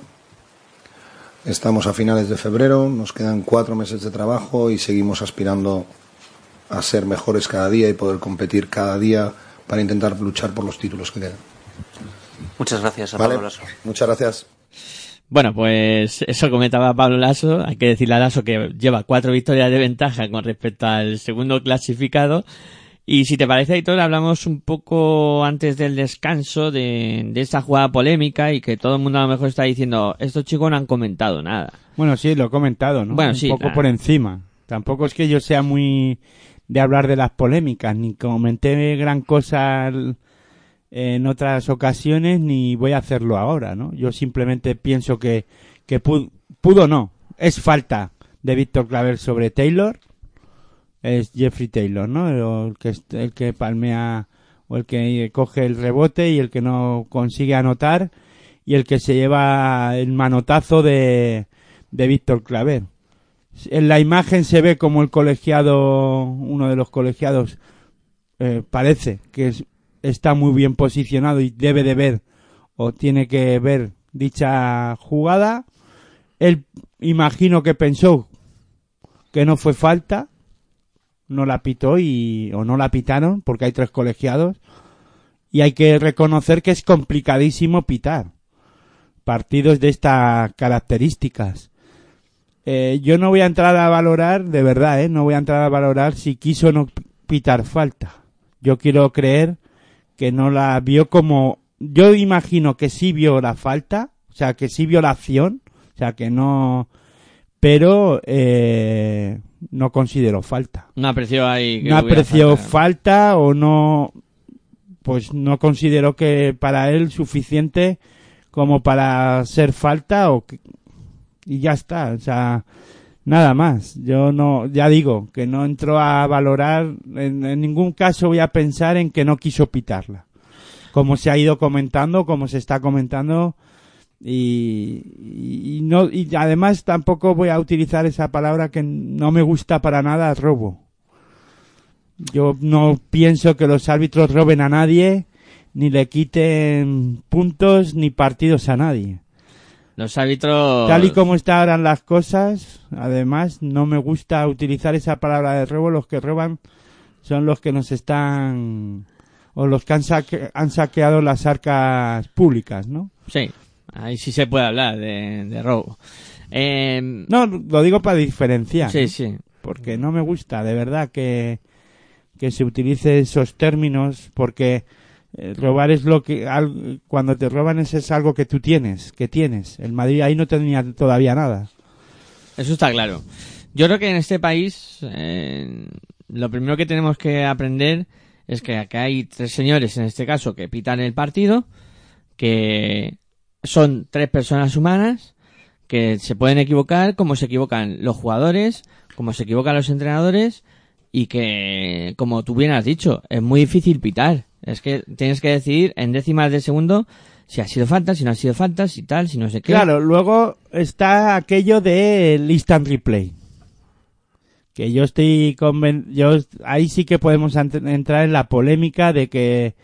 Estamos a finales de febrero, nos quedan cuatro meses de trabajo y seguimos aspirando a ser mejores cada día y poder competir cada día para intentar luchar por los títulos que quedan. Muchas gracias a Vale. Pablo Lasso. Muchas gracias. Bueno, pues eso comentaba Pablo Lasso. Hay que decirle a Lasso que lleva cuatro victorias de ventaja con respecto al segundo clasificado. Y si te parece, Aitor, hablamos un poco antes del descanso de, de esta jugada polémica y que todo el mundo a lo mejor está diciendo, estos chicos no han comentado nada. Bueno, sí, lo he comentado, ¿no? Bueno, Un sí, poco por encima. Tampoco es que yo sea muy de hablar de las polémicas, ni comenté gran cosa en otras ocasiones, ni voy a hacerlo ahora, ¿no? Yo simplemente pienso que, que pudo, pudo no, es falta de Víctor Claver sobre Taylor, es Jeffrey Taylor, ¿no? El que, el que palmea o el que coge el rebote y el que no consigue anotar y el que se lleva el manotazo de, de Víctor Claver. En la imagen se ve como el colegiado, uno de los colegiados, eh, parece que es- está muy bien posicionado y debe de ver o tiene que ver dicha jugada. Él imagino que pensó que no fue falta, no la pitó y o no la pitaron porque hay tres colegiados y hay que reconocer que es complicadísimo pitar partidos de estas características. Eh, yo no voy a entrar a valorar, de verdad, ¿eh? no voy a entrar a valorar si quiso o no pitar falta. Yo quiero creer que no la vio como, yo imagino que sí vio la falta, o sea, que sí vio la acción, o sea, que no, pero eh, no consideró falta. No apreció ahí. que No apreció falta. falta o no, pues no consideró que para él suficiente como para ser falta o que- y ya está, o sea, nada más. Yo no, ya digo, que no entro a valorar, en, en ningún caso voy a pensar en que no quiso pitarla. Como se ha ido comentando, como se está comentando, y, no, y además tampoco voy a utilizar esa palabra que no me gusta para nada, robo. Yo no pienso que los árbitros roben a nadie, ni le quiten puntos ni partidos a nadie. Los árbitros. Tal y como están ahora las cosas, además, no me gusta utilizar esa palabra de robo. Los que roban son los que nos están. o los que han, saque- han saqueado las arcas públicas, ¿no? Sí, ahí sí se puede hablar de, de robo. Eh, No, lo digo para diferenciar. Sí, sí. Porque no me gusta, de verdad, que, que se utilice esos términos, porque eh, robar es lo que. al- cuando te roban es, es algo que tú tienes, que tienes. El Madrid ahí no tenía todavía nada. Eso está claro. Yo creo que en este país eh, lo primero que tenemos que aprender es que acá hay tres señores, en este caso, que pitan el partido, que son tres personas humanas, que se pueden equivocar como se equivocan los jugadores, como se equivocan los entrenadores, y que, como tú bien has dicho, es muy difícil pitar. Es que tienes que decidir en décimas de segundo si ha sido falta, si no ha sido falta, si tal, si no sé qué. Claro, luego está aquello de instant replay. Que yo estoy conven yo ahí sí que podemos entrar en la polémica de que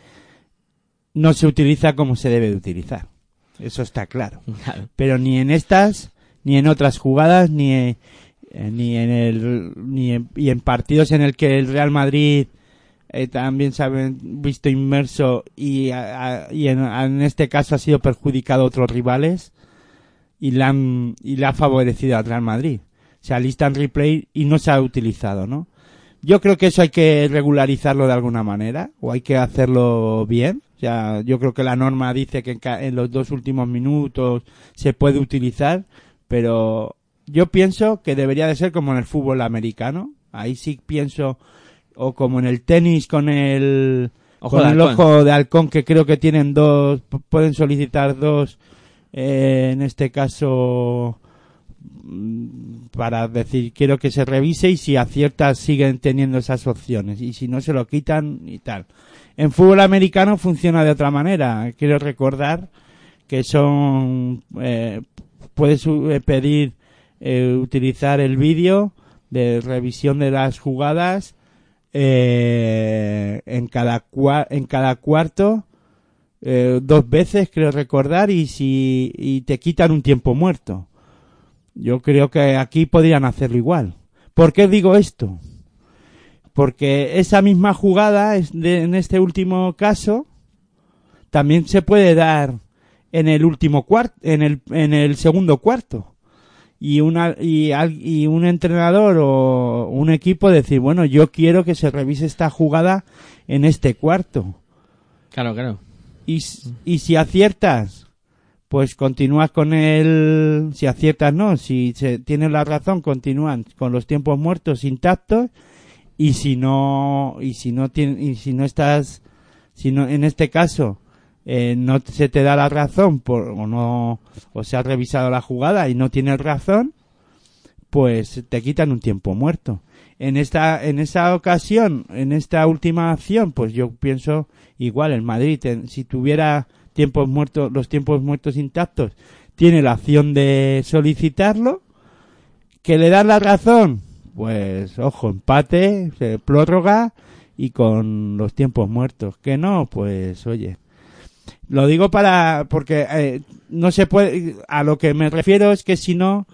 no se utiliza como se debe de utilizar. Eso está claro. Claro. Pero ni en estas, ni en otras jugadas, ni, eh, ni en el, ni en, y en partidos en el que el Real Madrid eh, también se ha visto inmerso y, a- y en, en este caso ha sido perjudicado a otros rivales y le han, y le ha favorecido al Real Madrid. Se alista en replay y no se ha utilizado, ¿no? Yo creo que eso hay que regularizarlo de alguna manera o hay que hacerlo bien. O sea, yo creo que la norma dice que en, ca- en los dos últimos minutos se puede utilizar, pero yo pienso que debería de ser como en el fútbol americano. Ahí sí pienso o como en el tenis con el Ojo con el halcón. ojo de halcón que creo que tienen dos pueden solicitar dos eh, en este caso para decir quiero que se revise y si aciertas siguen teniendo esas opciones y si no se lo quitan y tal. En fútbol americano funciona de otra manera. Quiero recordar que son eh, puedes eh, pedir eh, utilizar el vídeo de revisión de las jugadas eh, en cada en cada cuarto eh, dos veces creo recordar y si y te quitan un tiempo muerto yo creo que aquí podrían hacerlo igual ¿por qué digo esto? porque esa misma jugada es de- en este último caso también se puede dar en el último cuarto en el en el segundo cuarto y una y, y un entrenador o un equipo decir bueno yo quiero que se revise esta jugada en este cuarto Claro, claro. y, y si aciertas pues continúas con el si aciertas no. Si se tienes la razón continúan con los tiempos muertos intactos. Y si no y si no tien- y si no estás si no en este caso eh, no se te da la razón por, o no o se ha revisado la jugada y no tienes razón pues te quitan un tiempo muerto. En esta en esa ocasión en esta última acción pues yo pienso igual el Madrid en- si tuviera tiempos muertos los tiempos muertos intactos tiene la opción de solicitarlo que le dan la razón pues ojo empate se prórroga y con los tiempos muertos. Que no pues oye lo digo para porque eh, no se puede a lo que me refiero es que si no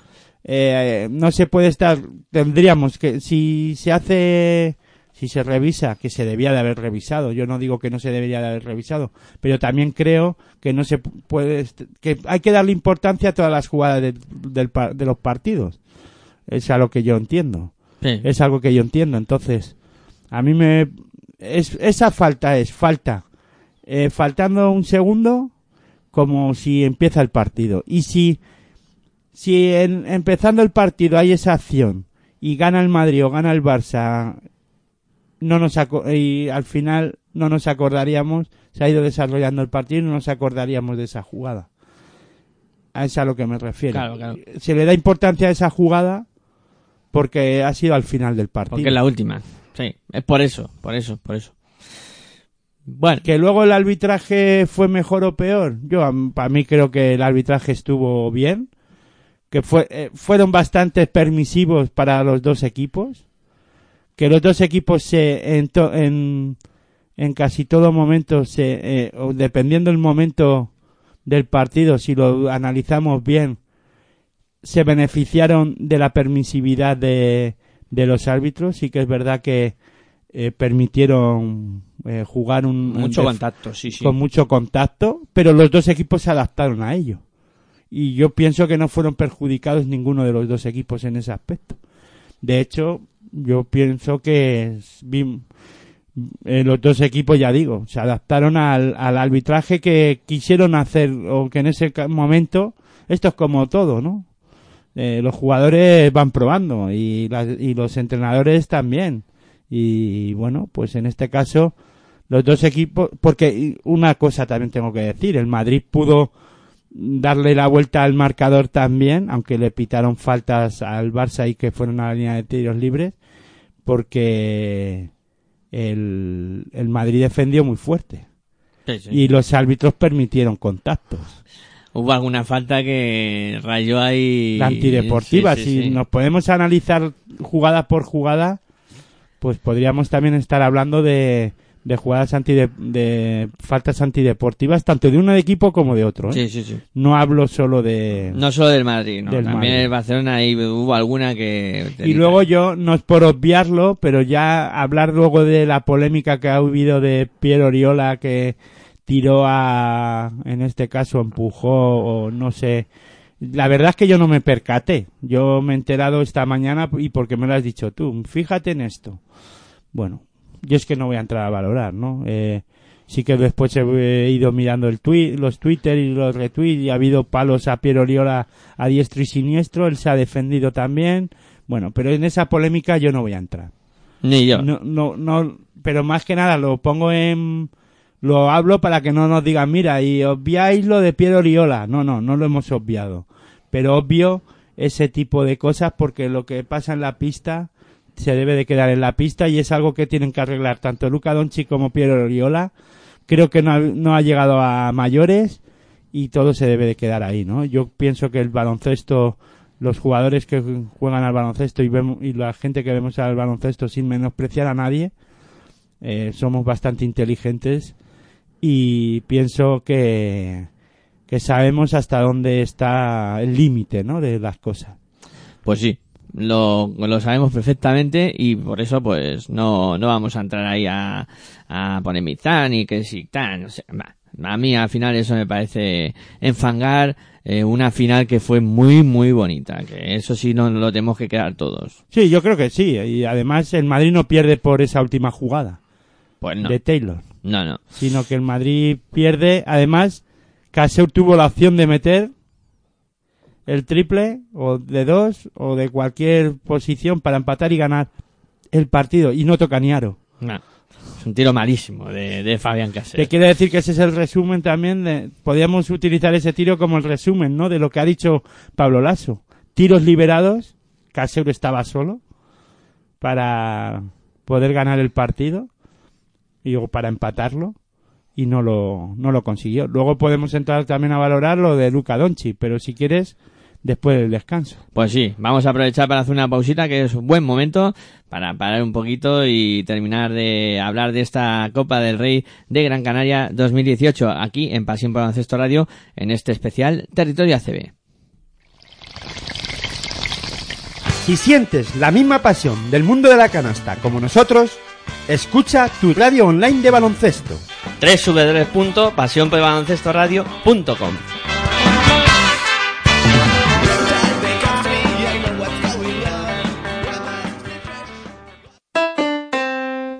eh, no se puede estar tendríamos que si se hace si se revisa que se debía de haber revisado. Yo no digo que no se debería de haber revisado pero también creo que no se pu- puede que hay que darle importancia a todas las jugadas de, del par- de los partidos. Es a lo que yo entiendo. Sí. es algo que yo entiendo. Entonces a mí me es, esa falta es falta. Eh, faltando un segundo como si empieza el partido. Y si si en- empezando el partido hay esa acción y gana el Madrid o gana el Barça no nos y al final no nos acordaríamos se ha ido desarrollando el partido y no nos acordaríamos de esa jugada a eso es a lo que me refiero Claro, claro. se le da importancia a esa jugada porque ha sido al final del partido Porque es la última. Sí, es por eso, por eso, por eso. Bueno, que luego el arbitraje fue mejor o peor yo para mí creo que el arbitraje estuvo bien que fue eh, fueron bastante permisivos para los dos equipos que los dos equipos se en, to- en, en casi todo momento se eh, o dependiendo del momento del partido si lo analizamos bien se beneficiaron de la permisividad de, de los árbitros sí que es verdad que eh, permitieron eh, jugar un mucho un contacto, sí, sí. con mucho contacto, pero los dos equipos se adaptaron a ello. Y yo pienso que no fueron perjudicados ninguno de los dos equipos en ese aspecto. De hecho, yo pienso que eh, los dos equipos, ya digo, se adaptaron al, al arbitraje que quisieron hacer o que en ese momento, esto es como todo, ¿no? Eh, los jugadores van probando y, las- y los entrenadores también. Y bueno, pues en este caso, los dos equipos, porque una cosa también tengo que decir, el Madrid pudo darle la vuelta al marcador también, aunque le pitaron faltas al Barça y que fueron a la línea de tiros libres, porque el, el Madrid defendió muy fuerte Sí, sí. y los árbitros permitieron contactos. Hubo alguna falta que rayó ahí. La antideportiva, Sí, si nos podemos analizar jugada por jugada, pues podríamos también estar hablando de, de jugadas anti de faltas antideportivas, tanto de un equipo como de otro. ¿eh? Sí, sí, sí. No hablo solo de... No solo del Madrid, no. Del También Madrid. el Barcelona ahí hubo alguna que... Y luego yo, no es por obviarlo, pero ya hablar luego de la polémica que ha habido de Piero Oriola que tiró a, en este caso empujó o no sé. La verdad es que yo no me percaté. Yo me he enterado esta mañana y porque me lo has dicho tú. Fíjate en esto. Bueno, yo es que no voy a entrar a valorar, ¿no? Eh, sí que después he ido mirando el tweet, los Twitter y los retweets y ha habido palos a Piero Oriola a diestro y siniestro. Él se ha defendido también. Bueno, pero en esa polémica yo no voy a entrar. Ni yo. No, no, no, pero más que nada lo pongo en, lo hablo para que no nos digan, mira, y obviáis lo de Piero Oriola. No, no, no lo hemos obviado. Pero obvio ese tipo de cosas porque lo que pasa en la pista se debe de quedar en la pista y es algo que tienen que arreglar tanto Luca Doncic como Piero Oriola. Creo que no ha, no ha llegado a mayores y todo se debe de quedar ahí, ¿no? Yo pienso que el baloncesto, los jugadores que juegan al baloncesto y, vemos, y la gente que vemos al baloncesto sin menospreciar a nadie, eh, somos bastante inteligentes y pienso que, que sabemos hasta dónde está el límite, ¿no? De las cosas. Pues sí, lo, lo sabemos perfectamente y por eso pues no, no vamos a entrar ahí a, a polemizar ni que si tan, o sea, bah, a mí al final eso me parece enfangar eh, una final que fue muy muy bonita, que eso sí no lo tenemos que quedar todos. Sí, yo creo que sí, y además el Madrid no pierde por esa última jugada Pues no. de Taylor, No, no. sino que el Madrid pierde, además Caseur tuvo la opción de meter el triple o de dos o de cualquier posición para empatar y ganar el partido y no toca ni aro. No. Es un tiro malísimo de, de Fabián Caser. Te quiero decir que ese es el resumen también de, podríamos utilizar ese tiro como el resumen, ¿no? De lo que ha dicho Pablo Lasso. Tiros liberados, Casero estaba solo para poder ganar el partido y o para empatarlo y no lo, no lo consiguió. Luego podemos entrar también a valorar lo de Luca Donchi, pero si quieres, después del descanso. Pues sí, vamos a aprovechar para hacer una pausita, que es un buen momento para parar un poquito y terminar de hablar de esta Copa del Rey de Gran Canaria 2018, aquí en Pasión por Baloncesto Radio, en este especial Territorio ACB. Si sientes la misma pasión del mundo de la canasta como nosotros, escucha tu radio online de baloncesto. www.pasionporbaloncestoradio.com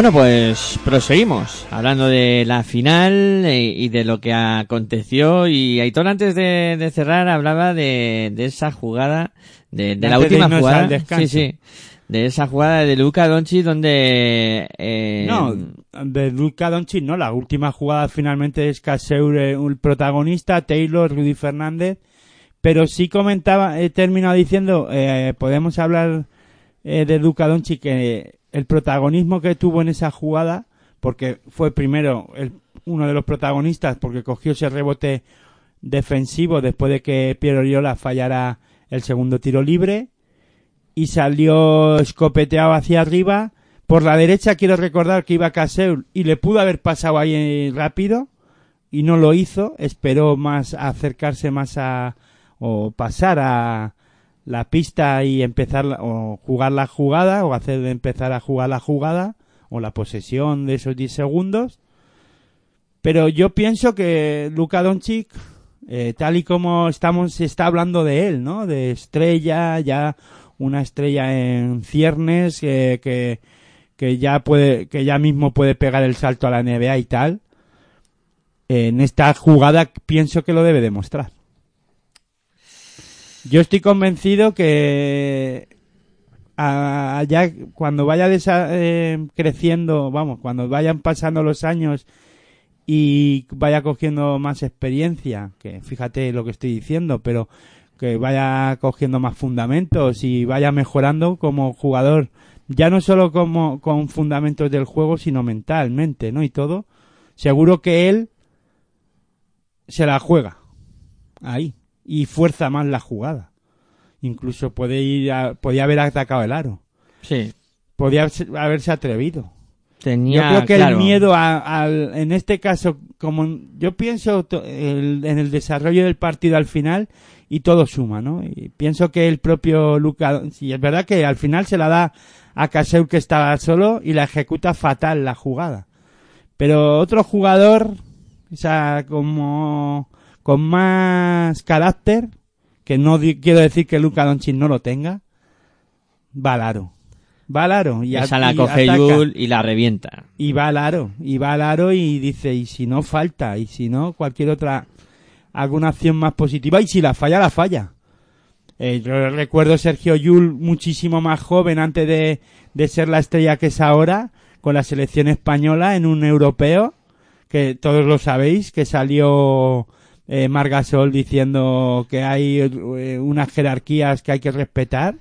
Bueno, pues proseguimos hablando de la final eh, y de lo que aconteció. Y Aitor, antes de, de cerrar, hablaba de, de esa jugada, de, de la última jugada. Sí, sí. De esa jugada de Luca Doncic donde... eh, No, de Luka Doncic no, la última jugada finalmente es Caseur eh, el protagonista, Taylor, Rudy Fernández, pero sí comentaba, he terminado diciendo, eh, podemos hablar eh, de Luka Doncic que el protagonismo que tuvo en esa jugada, porque fue primero el, uno de los protagonistas porque cogió ese rebote defensivo después de que Piero Oriola fallara el segundo tiro libre y salió escopeteado hacia arriba. Por la derecha quiero recordar que iba Caseur y le pudo haber pasado ahí rápido y no lo hizo. Esperó más a acercarse más a o pasar a la pista y empezar o jugar la jugada o hacer empezar a jugar la jugada o la posesión de esos 10 segundos. Pero yo pienso que Luka Doncic, eh, tal y como estamos, se está hablando de él, ¿no? De estrella, ya una estrella en ciernes, eh, que, que ya puede, que ya mismo puede pegar el salto a la NBA y tal. En esta jugada pienso que lo debe demostrar. Yo estoy convencido que a- ya cuando vaya desa- eh, creciendo, vamos, cuando vayan pasando los años y vaya cogiendo más experiencia, que fíjate lo que estoy diciendo, pero que vaya cogiendo más fundamentos y vaya mejorando como jugador, ya no solo como con fundamentos del juego, sino mentalmente, ¿no? Y todo, seguro que él se la juega ahí y fuerza más la jugada. Incluso puede ir a, podía haber atacado el aro. Sí. Podía haberse atrevido. Tenía, yo creo que claro. el miedo a- al, en este caso, como yo pienso el- en el desarrollo del partido al final y todo suma, ¿no? Y pienso que el propio Luca, sí, es verdad que al final se la da a Caseu que estaba solo y la ejecuta fatal la jugada. Pero otro jugador, o sea, como con más carácter, que no di- quiero decir que Luca Doncic no lo tenga, va al aro. Va al aro y, Esa la y coge. Yul y la revienta. Y va al aro, y va al aro y dice, y si no falta, y si no, cualquier otra, alguna acción más positiva, y si la falla, la falla. Eh, yo recuerdo Sergio Yul muchísimo más joven antes de, de ser la estrella que es ahora, con la selección española en un europeo, que todos lo sabéis, que salió eh, Margasol diciendo que hay eh, unas jerarquías que hay que respetar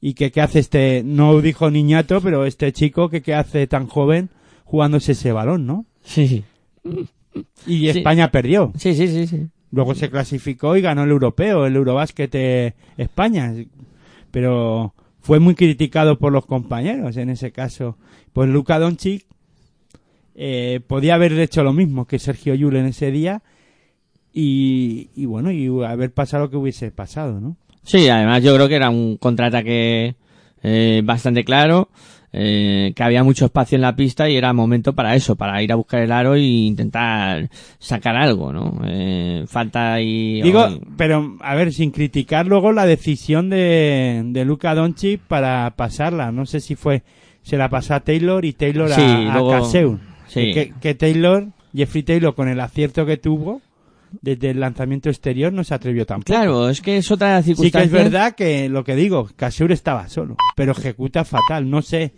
y que qué hace este, no dijo niñato, pero este chico que qué hace tan joven jugándose ese balón, ¿no? Sí. Y Sí. España perdió. Sí, sí, sí, sí. Luego se clasificó y ganó el europeo, el Eurobásquet eh, España. Pero fue muy criticado por los compañeros en ese caso. Pues Luka Doncic eh, podía haber hecho lo mismo que Sergio Yul en ese día y, y bueno, y haber pasado lo que hubiese pasado, ¿no? Sí, además yo creo que era un contraataque eh, bastante claro, eh, que había mucho espacio en la pista y era momento para eso, para ir a buscar el aro e intentar sacar algo, ¿no? Eh, falta y... Digo, pero a ver, sin criticar luego la decisión de, de Luka Doncic para pasarla. No sé si fue, se la pasó a Taylor y Taylor a, a luego- Caseu. sí. Que, que Taylor, Jeffrey Taylor, con el acierto que tuvo desde el lanzamiento exterior, no se atrevió tampoco. Claro, es que es otra Sí que circunstancia. es verdad que lo que digo, Caseur estaba solo, pero ejecuta fatal, no sé.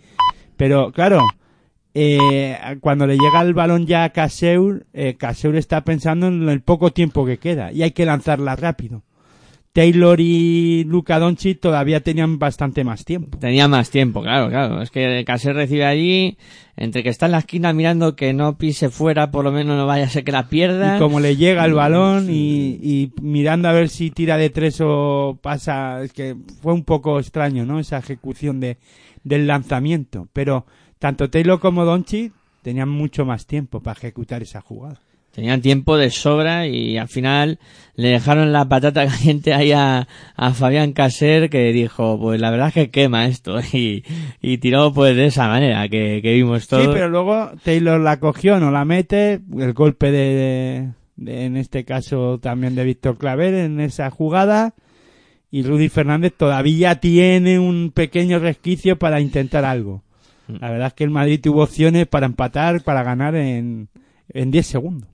Pero claro, eh, cuando le llega el balón ya a Caseur, eh, Caseur está pensando en el poco tiempo que queda y hay que lanzarla rápido. Taylor y Luka Doncic todavía tenían bastante más tiempo. Tenía más tiempo, claro, claro. Es que Caser recibe allí, entre que está en la esquina mirando que no pise fuera, por lo menos no vaya a ser que la pierda. Y como le llega el balón y, y mirando a ver si tira de tres o pasa, es que fue un poco extraño, ¿no? Esa ejecución de, del lanzamiento. Pero tanto Taylor como Doncic tenían mucho más tiempo para ejecutar esa jugada. Tenían tiempo de sobra y al final le dejaron la patata caliente ahí a, a Fabián Caser que dijo, pues la verdad es que quema esto y, y tiró pues de esa manera que, que vimos todo. Sí, pero luego Taylor la cogió, no la mete, el golpe de, de- en este caso también de Víctor Claver en esa jugada y Rudy Fernández todavía tiene un pequeño resquicio para intentar algo. La verdad es que el Madrid tuvo opciones para empatar, para ganar en, en 10 segundos.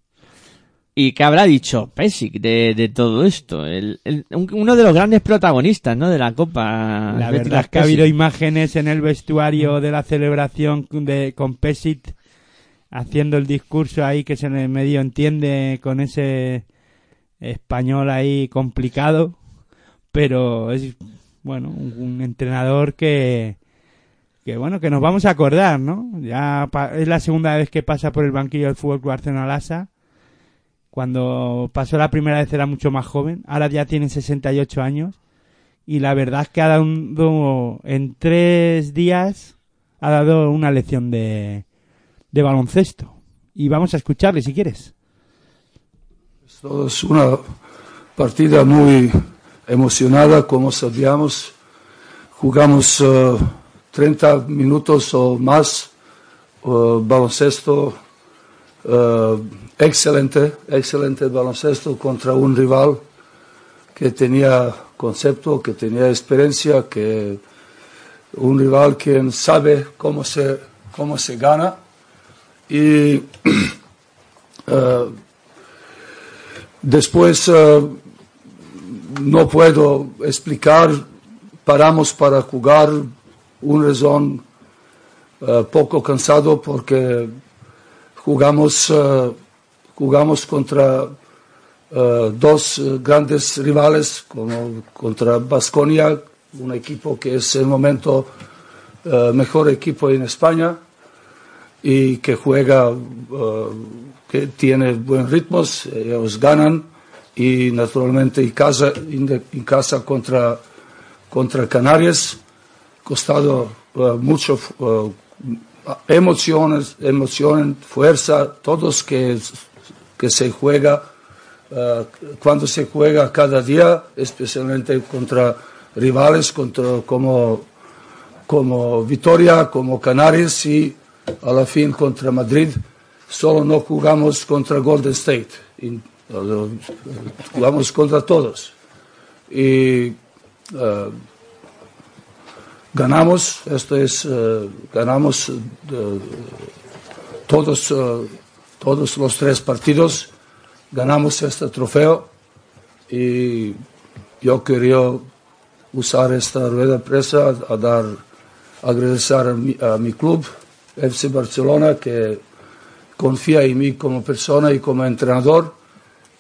¿Y qué habrá dicho Pesic de, de todo esto? El, el- un- uno de los grandes protagonistas, ¿no? De la Copa. La verdad es que ha Pesic. habido imágenes en el vestuario de la celebración de, con Pesit haciendo el discurso ahí que se medio entiende con ese español ahí complicado, pero es, bueno, un, un entrenador que, que, bueno, que nos vamos a acordar, ¿no? Ya pa- es la segunda vez que pasa por el banquillo del Fútbol Club Barcelona Lassa. Cuando pasó la primera vez era mucho más joven, ahora ya tiene 68 años y la verdad es que ha dado, en tres días ha dado una lección de, de baloncesto y vamos a escucharle si quieres. Esto es una partida muy emocionada, como sabíamos. Jugamos eh, 30 minutos o más eh, baloncesto eh, excelente, excelente baloncesto contra un rival que tenía concepto, que tenía experiencia, que un rival que sabe cómo se, cómo se gana. Y eh, Después eh, no puedo explicar, paramos para jugar, un razón poco cansado porque jugamos, eh, jugamos contra eh, dos grandes rivales, como contra Basconia, un equipo que es el momento eh, mejor equipo en España y que juega, que tiene buenos ritmos, ellos ganan y naturalmente en casa, en, en casa contra, contra Canarias, costado mucho emociones, emoción, fuerza, todos que, que se juega, eh, cuando se juega cada día, especialmente contra rivales, contra como, como Vitoria, como Canarias y a la fin contra Madrid, solo no jugamos contra Golden State, eh, jugamos contra todos. Eh, ganamos, esto es, eh, ganamos eh, todos, eh, todos los tres partidos, ganamos este trofeo y yo quería usar esta rueda de prensa a dar, agradecer a mi, a mi club, FC Barcelona, que confía en mí como persona y como entrenador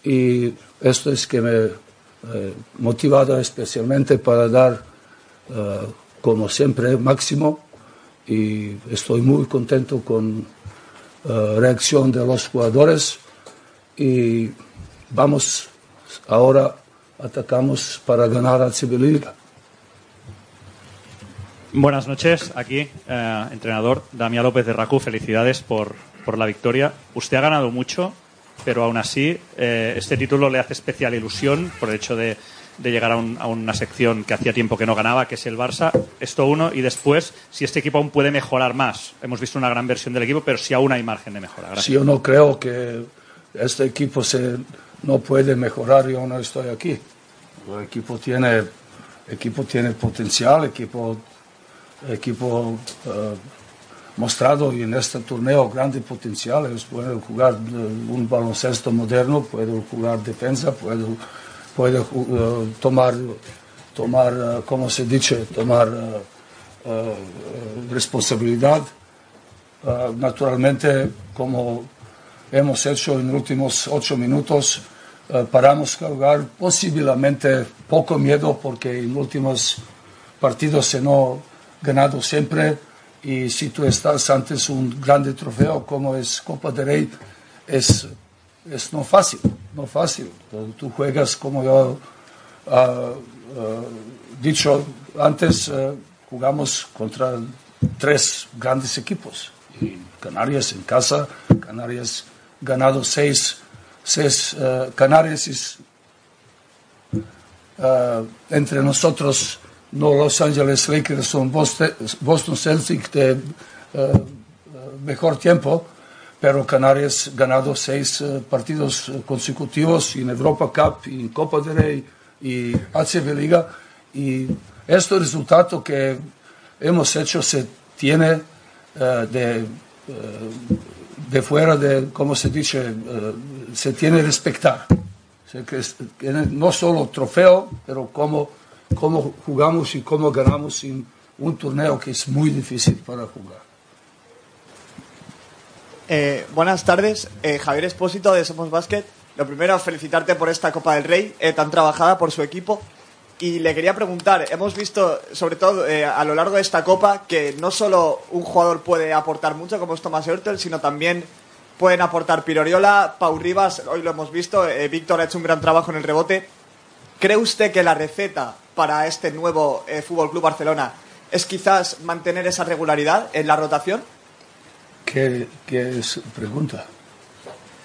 y esto es que me motivado especialmente para dar como siempre máximo y estoy muy contento con la reacción de los jugadores y vamos ahora atacamos para ganar a Liga. Buenas noches, aquí, eh, entrenador Damián López de Racú. Felicidades por, por la victoria. Usted ha ganado mucho, pero aún así eh, este título le hace especial ilusión por el hecho de, de llegar a, un- a una sección que hacía tiempo que no ganaba, que es el Barça. Esto uno, y después, si este equipo aún puede mejorar más. Hemos visto una gran versión del equipo, pero si aún hay margen de mejora. Gracias. Si yo no creo que este equipo se, no puede mejorar, yo no estoy aquí. El equipo tiene, equipo tiene potencial, equipo, equipo eh, mostrado en este torneo grande potencial. Ellos jugar eh, un baloncesto moderno, pueden jugar defensa, pueden, pueden ju- eh, tomar, tomar eh, ¿cómo se dice? Tomar eh, responsabilidad. Naturalmente, como hemos hecho en los últimos ocho minutos, paramos jugar posiblemente poco miedo porque en los últimos partidos se no ganado siempre y si tú estás antes un grande trofeo como es Copa de Rey es, es no fácil, no fácil. Tú juegas como yo ah, ah, dicho antes, eh, jugamos contra tres grandes equipos. Canarias en casa, Canarias ganado seis, seis eh, Canarias es, eh, entre nosotros no Los Angeles Lakers son Boston, Boston Celtics de mejor tiempo, pero Canarias ganado seis eh, partidos eh, consecutivos en Europa Cup, en Copa del Rey y ACB Liga y este resultado que hemos hecho se tiene eh, de, de fuera de, ¿cómo se dice? Se tiene que respetar. No solo trofeo, pero cómo, cómo jugamos y cómo ganamos en un torneo que es muy difícil para jugar. Eh, buenas tardes, eh, Javier Espósito de Somos Basket. Lo primero, felicitarte por esta Copa del Rey eh, tan trabajada por su equipo. Y le quería preguntar, hemos visto, sobre todo eh, a lo largo de esta Copa, que no solo un jugador puede aportar mucho, como es Tomás Hurtel, sino también pueden aportar Piroriola, Pau Rivas, hoy lo hemos visto, Víctor ha hecho un gran trabajo en el rebote. ¿Cree usted que la receta para este nuevo Fútbol Club Barcelona es quizás mantener esa regularidad en la rotación? ¿Qué, qué es pregunta?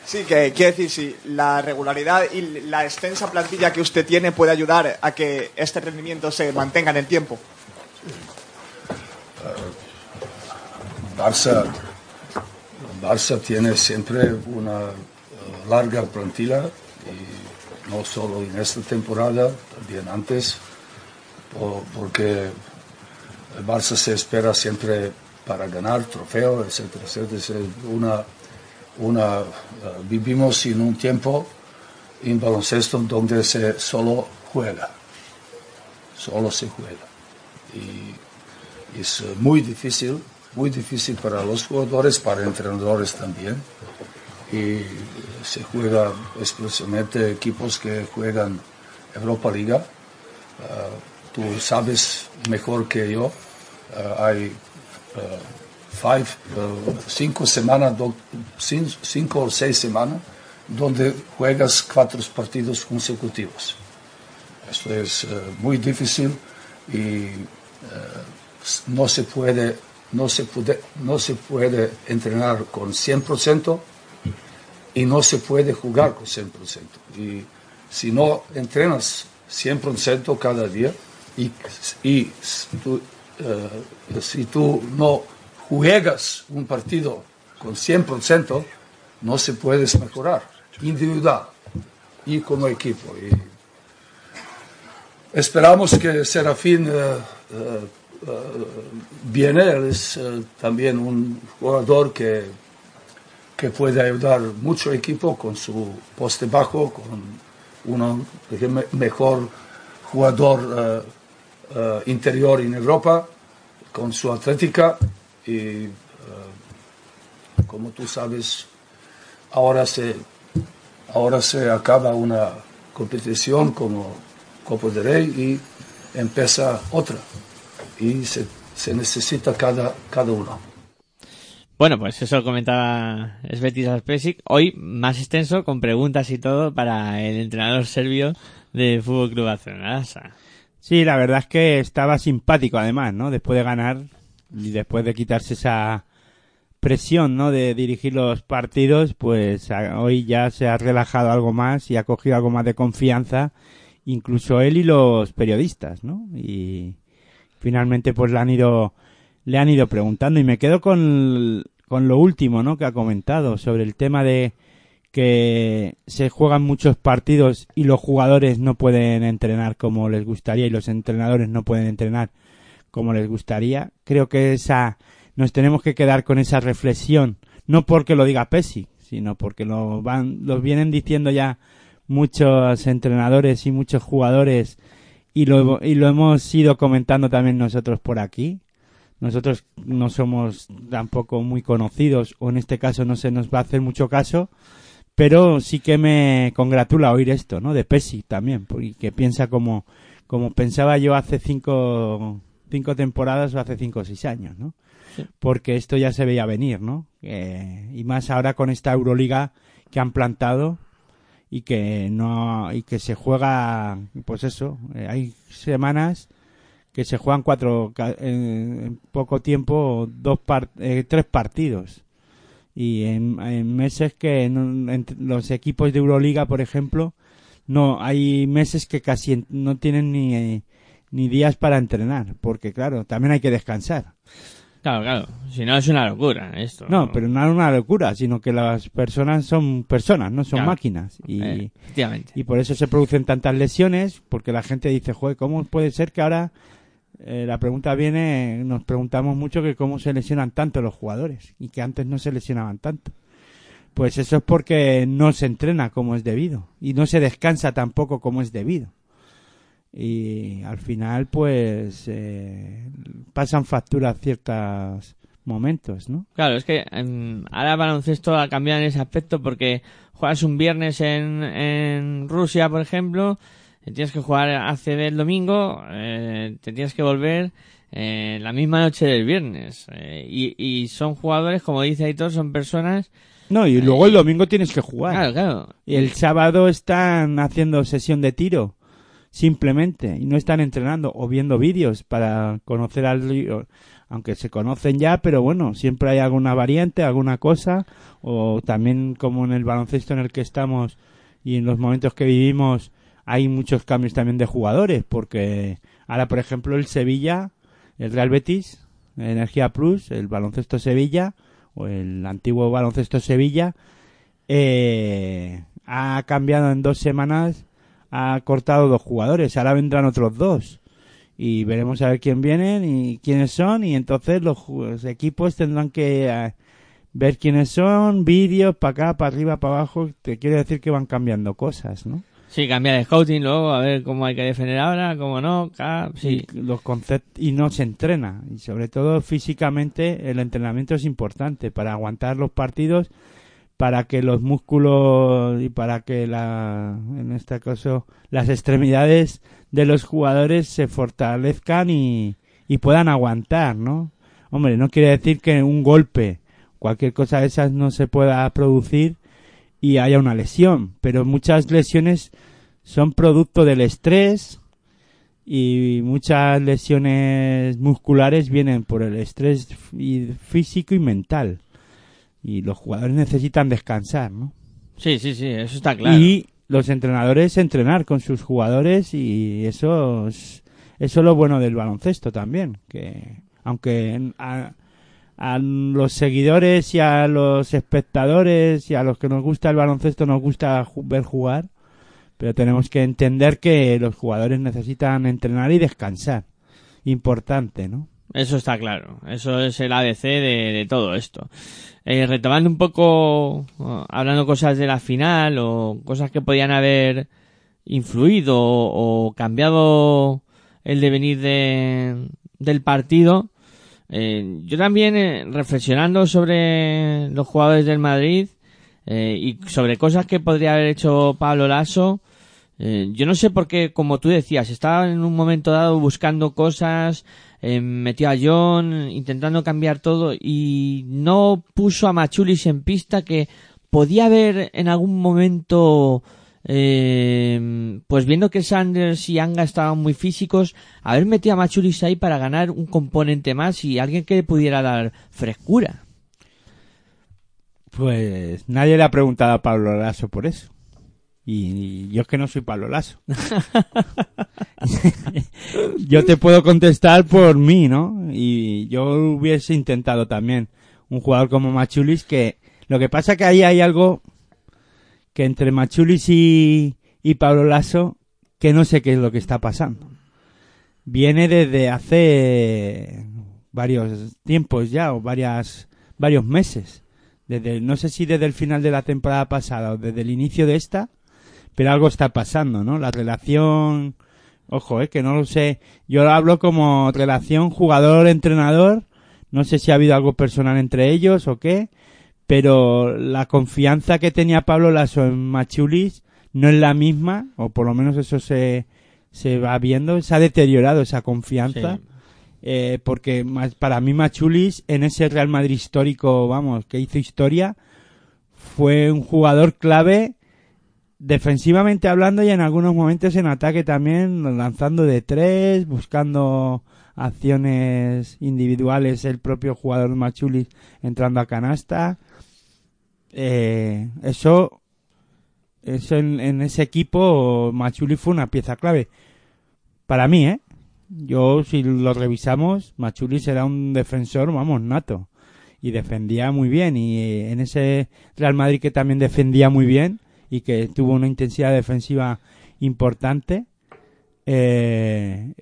Sí, que quiere decir, si la regularidad y la extensa plantilla que usted tiene puede ayudar a que este rendimiento se mantenga en el tiempo. Barça, Barça tiene siempre una eh, larga plantilla y no solo en esta temporada, también antes, po- porque el Barça se espera siempre para ganar trofeo, etcétera, etcétera. Una, una, eh, vivimos en un tiempo en baloncesto donde se solo juega, solo se juega. Y es eh, muy difícil, muy difícil para los jugadores, para entrenadores también. Y eh, se juega especialmente equipos que juegan Europa Liga. Eh, tú sabes mejor que yo, eh, hay five, cinco semanas, cinco o seis semanas, donde juegas cuatro partidos consecutivos. Esto es eh, muy difícil y eh, no se puede no se puede no se puede entrenar con 100% y no se puede jugar con 100%. Y si no entrenas 100% cada día y, y eh, si tú no juegas un partido con 100%, no se puede mejorar individual y como equipo. Esperamos que Serafín eh, eh, viene, él es también un jugador que, que puede ayudar mucho equipo con su poste bajo, con uno mejor jugador eh, interior en Europa, con su atlética y eh, como tú sabes, ahora se, ahora se acaba una competición como Copa del Rey y empieza otra. Y se, se necesita cada, cada uno. Bueno, pues eso comentaba Svetis Aspesic. Hoy más extenso, con preguntas y todo para el entrenador serbio de Fútbol Club Barcelona. Sí, la verdad es que estaba simpático además, ¿no? Después de ganar y después de quitarse esa presión, ¿no? De dirigir los partidos, pues hoy ya se ha relajado algo más y ha cogido algo más de confianza, incluso él y los periodistas, ¿no? Y finalmente pues le han ido le han ido preguntando y me quedo con, con lo último, ¿no? Que ha comentado sobre el tema de que se juegan muchos partidos y los jugadores no pueden entrenar como les gustaría y los entrenadores no pueden entrenar como les gustaría. Creo que esa nos tenemos que quedar con esa reflexión, no porque lo diga Pesi, sino porque lo van lo vienen diciendo ya muchos entrenadores y muchos jugadores y lo y lo hemos ido comentando también nosotros por aquí. Nosotros no somos tampoco muy conocidos o en este caso no se nos va a hacer mucho caso, pero sí que me congratula oír esto, ¿no? De Pesi también, porque piensa como, como pensaba yo hace cinco, cinco temporadas o hace cinco o seis años, ¿no? Porque esto ya se veía venir, ¿no? Eh, y más ahora con esta Euroliga que han plantado y que no y que se juega, pues eso, eh, hay semanas que se juegan cuatro en poco tiempo dos par- eh, tres partidos y en, en meses que en los equipos de Euroliga por ejemplo no hay meses que casi no tienen ni eh, ni días para entrenar porque claro también hay que descansar Claro, claro. Si no es una locura esto. no pero no es una locura sino que las personas son personas no son Claro. máquinas y Eh, y por eso se producen tantas lesiones porque la gente dice joder cómo puede ser que ahora eh, la pregunta viene, nos preguntamos mucho que cómo se lesionan tanto los jugadores y que antes no se lesionaban tanto. Pues eso es porque no se entrena como es debido y no se descansa tampoco como es debido. Y al final, pues, eh, pasan facturas ciertos momentos, ¿no? Claro, es que em, ahora baloncesto ha cambiado en ese aspecto porque juegas un viernes en, en Rusia, por ejemplo, eh, tienes que jugar ACB el domingo, eh, te tienes que volver eh, la misma noche del viernes. eh, y, y son jugadores, como dice Aitor, son personas... No, y luego el domingo tienes que jugar. Claro, claro. Y el sábado están haciendo sesión de tiro, simplemente, y no están entrenando o viendo vídeos para conocer al aunque se conocen ya, pero bueno, siempre hay alguna variante, alguna cosa, o también como en el baloncesto en el que estamos y en los momentos que vivimos, hay muchos cambios también de jugadores, porque ahora, por ejemplo, el Sevilla, el Real Betis, Energía Plus, el baloncesto Sevilla, o el antiguo baloncesto Sevilla, eh, ha cambiado en dos semanas, ha cortado dos jugadores, ahora vendrán otros dos. Y veremos a ver quién vienen y quiénes son, y entonces los, equipos tendrán que eh, ver quiénes son, vídeos, para acá, para arriba, para abajo, te quiere decir que van cambiando cosas, ¿no? Sí, cambiar de scouting luego, a ver cómo hay que defender ahora, cómo no, sí. y los y no se entrena y sobre todo físicamente el entrenamiento es importante para aguantar los partidos para que los músculos y para que la en este caso las extremidades de los jugadores se fortalezcan y, y puedan aguantar no hombre no quiere decir que un golpe cualquier cosa de esas no se pueda producir y haya una lesión pero muchas lesiones son producto del estrés y muchas lesiones musculares vienen por el estrés físico y mental. Y los jugadores necesitan descansar, ¿no? Sí, sí, sí, eso está claro. Y los entrenadores entrenar con sus jugadores y eso es, eso es lo bueno del baloncesto también, que aunque a, a los seguidores y a los espectadores y a los que nos gusta el baloncesto nos gusta ver jugar, pero tenemos que entender que los jugadores necesitan entrenar y descansar. Importante, ¿no? Eso está claro. Eso es el ABC de, todo esto. Eh, retomando un poco, hablando cosas de la final o cosas que podían haber influido o, o cambiado el devenir de, del partido. Eh, yo también, eh, reflexionando sobre los jugadores del Madrid eh, y sobre cosas que podría haber hecho Pablo Lasso, eh, yo no sé por qué, como tú decías, estaba en un momento dado buscando cosas, eh, metió a John, intentando cambiar todo y no puso a Machulis en pista que podía haber en algún momento, eh, pues viendo que Sanders y Anga estaban muy físicos, haber metido a Machulis ahí para ganar un componente más y alguien que le pudiera dar frescura. Pues nadie le ha preguntado a Pablo Lasso por eso. Y yo es que no soy Pablo Lasso. yo te puedo contestar por mí, ¿no? Y yo hubiese intentado también un jugador como Machulis que lo que pasa que ahí hay algo que entre Machulis y, y Pablo Lasso que no sé qué es lo que está pasando. Viene desde hace varios tiempos ya o varias varios meses. Desde no sé si desde el final de la temporada pasada o desde el inicio de esta, pero algo está pasando, ¿no? La relación Ojo, eh, que no lo sé. Yo hablo como relación jugador-entrenador. No sé si ha habido algo personal entre ellos o qué. Pero la confianza que tenía Pablo Lasso en Machulis no es la misma, o por lo menos eso se, se va viendo. Se ha deteriorado esa confianza. Sí. Eh, porque más- para mí Machulis en ese Real Madrid histórico, vamos, que hizo historia, fue un jugador clave defensivamente hablando y en algunos momentos en ataque también, lanzando de tres, buscando acciones individuales, el propio jugador Machulis entrando a canasta. Eh, eso, eso en, en ese equipo, Machulis fue una pieza clave. Para mí, ¿eh? Yo, si lo revisamos, Machulis era un defensor, vamos, nato. Y defendía muy bien. Y eh, en ese Real Madrid que también defendía muy bien y que tuvo una intensidad defensiva importante, eh,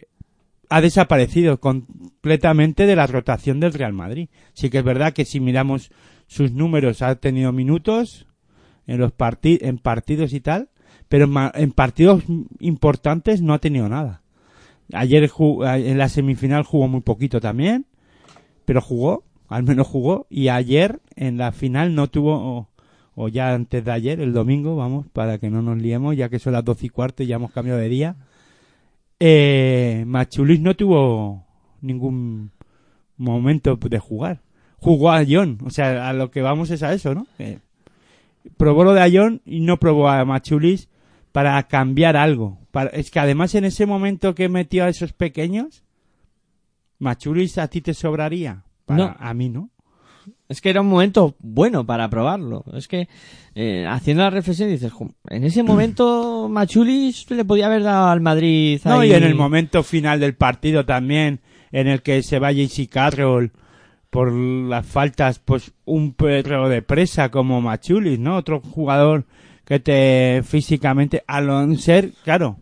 ha desaparecido completamente de la rotación del Real Madrid. Sí que es verdad que si miramos sus números ha tenido minutos en los parti en partidos y tal, pero en, en partidos importantes no ha tenido nada. Ayer en la semifinal jugó muy poquito también, pero jugó, al menos jugó, y ayer en la final no tuvo, o, o ya antes de ayer, el domingo, vamos, para que no nos liemos, ya que son las doce y cuarto y ya hemos cambiado de día, eh, Machulis no tuvo ningún momento de jugar. Jugó a Ayón, o sea, a lo que vamos es a eso, ¿no? Que probó lo de Ayón y no probó a Machulis para cambiar algo. Para, es que además en ese momento que metió a esos pequeños, Machulis a ti te sobraría. Para- No. A mí no. Es que era un momento bueno para probarlo. Es que eh, haciendo la reflexión dices, "Jo, en ese momento Machulis le podía haber dado al Madrid. No, ahí- y en el momento final del partido también, en el que se va JC Carroll por las faltas, pues un perro de presa como Machulis, ¿no? Otro jugador que te físicamente, a no ser, claro,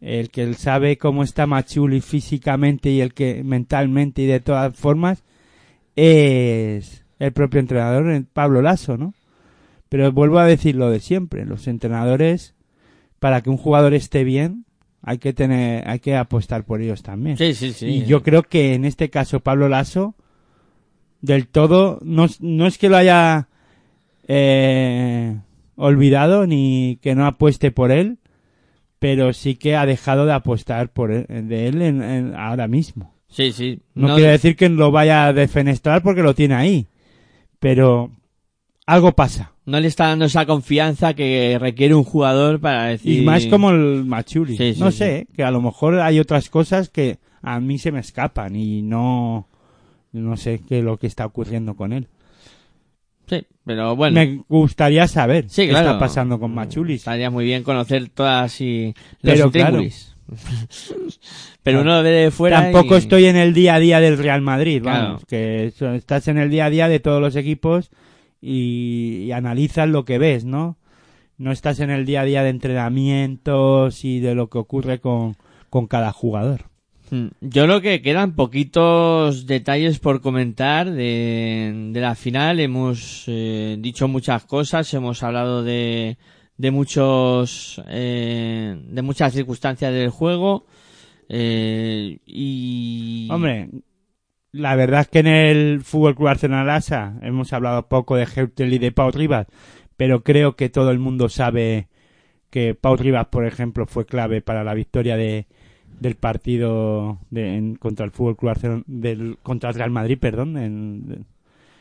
el que sabe cómo está Machulis físicamente y el que mentalmente y de todas formas es el propio entrenador, el Pablo Lasso, ¿no? Pero vuelvo a decir lo de siempre, los entrenadores para que un jugador esté bien hay que tener hay que apostar por ellos también Sí, sí, sí. y yo creo que en este caso Pablo Lasso del todo no, es- no es que lo haya eh, olvidado ni que no apueste por él pero sí que ha dejado de apostar por él, de él en- en- ahora mismo Sí, sí. no, No- quiere decir que lo vaya a defenestrar porque lo tiene ahí pero algo pasa No le está dando esa confianza que requiere un jugador para decir... Y más como el Machuri. Sí, sí, no sí. sé, que a lo mejor hay otras cosas que a mí se me escapan y no, no sé qué es lo que está ocurriendo con él. Sí, pero bueno. Me gustaría saber Sí, qué está pasando con Machulis. Estaría muy bien conocer todas y los Pero claro. pero uno de fuera Tampoco y- estoy en el día a día del Real Madrid, vamos, Claro. que estás en el día a día de todos los equipos y, y analizas lo que ves, ¿no? No estás en el día a día de entrenamientos y de lo que ocurre con, con cada jugador. Mm, Yo creo que quedan poquitos detalles por comentar de, la final. Hemos eh, dicho muchas cosas, hemos hablado de, de muchos, eh, de muchas circunstancias del juego. eh, y Hombre, la verdad es que en el Fútbol Club Arsenal Asa hemos hablado poco de Heutel y de Pau Rivas, pero creo que todo el mundo sabe que Pau Rivas, por ejemplo, fue clave para la victoria de, del partido de- en- contra el Fútbol Club Arsenal, del, contra el Real Madrid, perdón,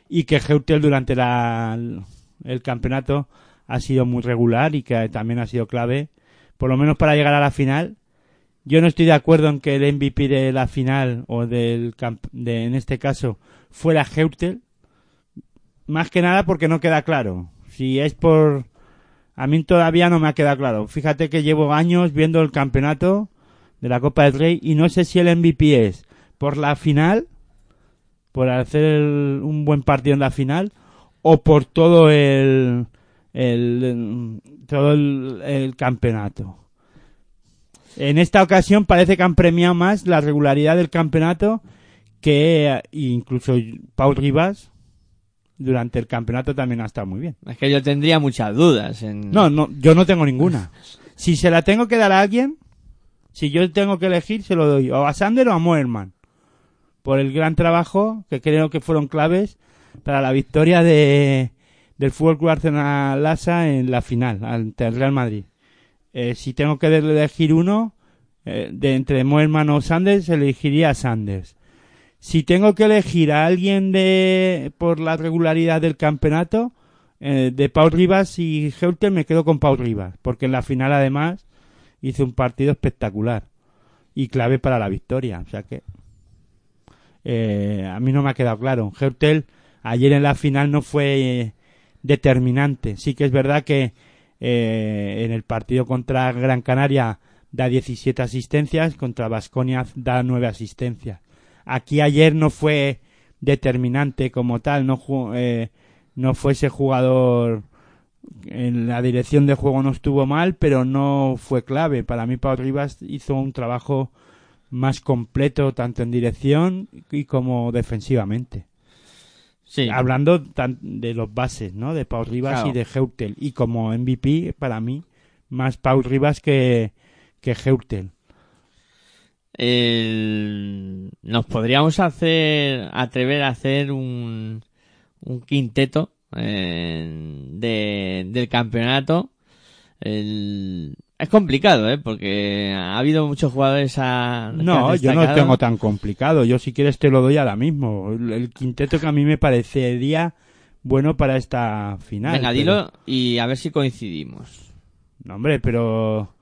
y que Heutel durante la, el campeonato ha sido muy regular y que también ha sido clave, por lo menos para llegar a la final. Yo no estoy de acuerdo en que el MVP de la final o del camp- de en este caso fuera Heutel. Más que nada porque no queda claro. Si es por a mí todavía no me ha quedado claro. Fíjate que llevo años viendo el campeonato de la Copa del Rey y no sé si el MVP es por la final, por hacer el- un buen partido en la final o por todo el, el todo el, el campeonato. En esta ocasión parece que han premiado más la regularidad del campeonato que eh, incluso Pau Rivas durante el campeonato también ha estado muy bien. es que yo tendría muchas dudas. En... No, no, yo no tengo ninguna. Si se la tengo que dar a alguien, si yo tengo que elegir, se lo doy o a Sander o a Moerman. Por el gran trabajo que creo que fueron claves para la victoria de, del Fútbol Club Arsenal Lassa en la final ante el Real Madrid. Eh, si tengo que elegir uno, eh, de entre Moerman o Sanders, elegiría a Sanders. Si tengo que elegir a alguien de por la regularidad del campeonato, eh, de Pau Rivas y Heutel me quedo con Pau Rivas, porque en la final además hizo un partido espectacular y clave para la victoria. O sea que eh, a mí no me ha quedado claro. Heutel ayer en la final no fue eh, determinante. Sí que es verdad que eh, en el partido contra Gran Canaria da 17 asistencias, contra Vasconia da 9 asistencias. Aquí ayer no fue determinante como tal, no, eh, no fue ese jugador en la dirección de juego no estuvo mal, pero no fue clave. Para mí Pau Rivas hizo un trabajo más completo tanto en dirección y como defensivamente. Sí. Hablando de los bases, ¿no? De Paul Rivas Claro. y de Heutel. Y como MVP, para mí, más Paul Rivas que, que Heutel. El- Nos podríamos hacer, atrever a hacer un, un quinteto eh, de, del campeonato. El- Es complicado, ¿eh? Porque ha habido muchos jugadores a... No, yo no destacado. tengo tan complicado. Yo si quieres te lo doy ahora mismo. El, quinteto que a mí me parecería bueno para esta final. Venga, pero- dilo y a ver si coincidimos. No, hombre, pero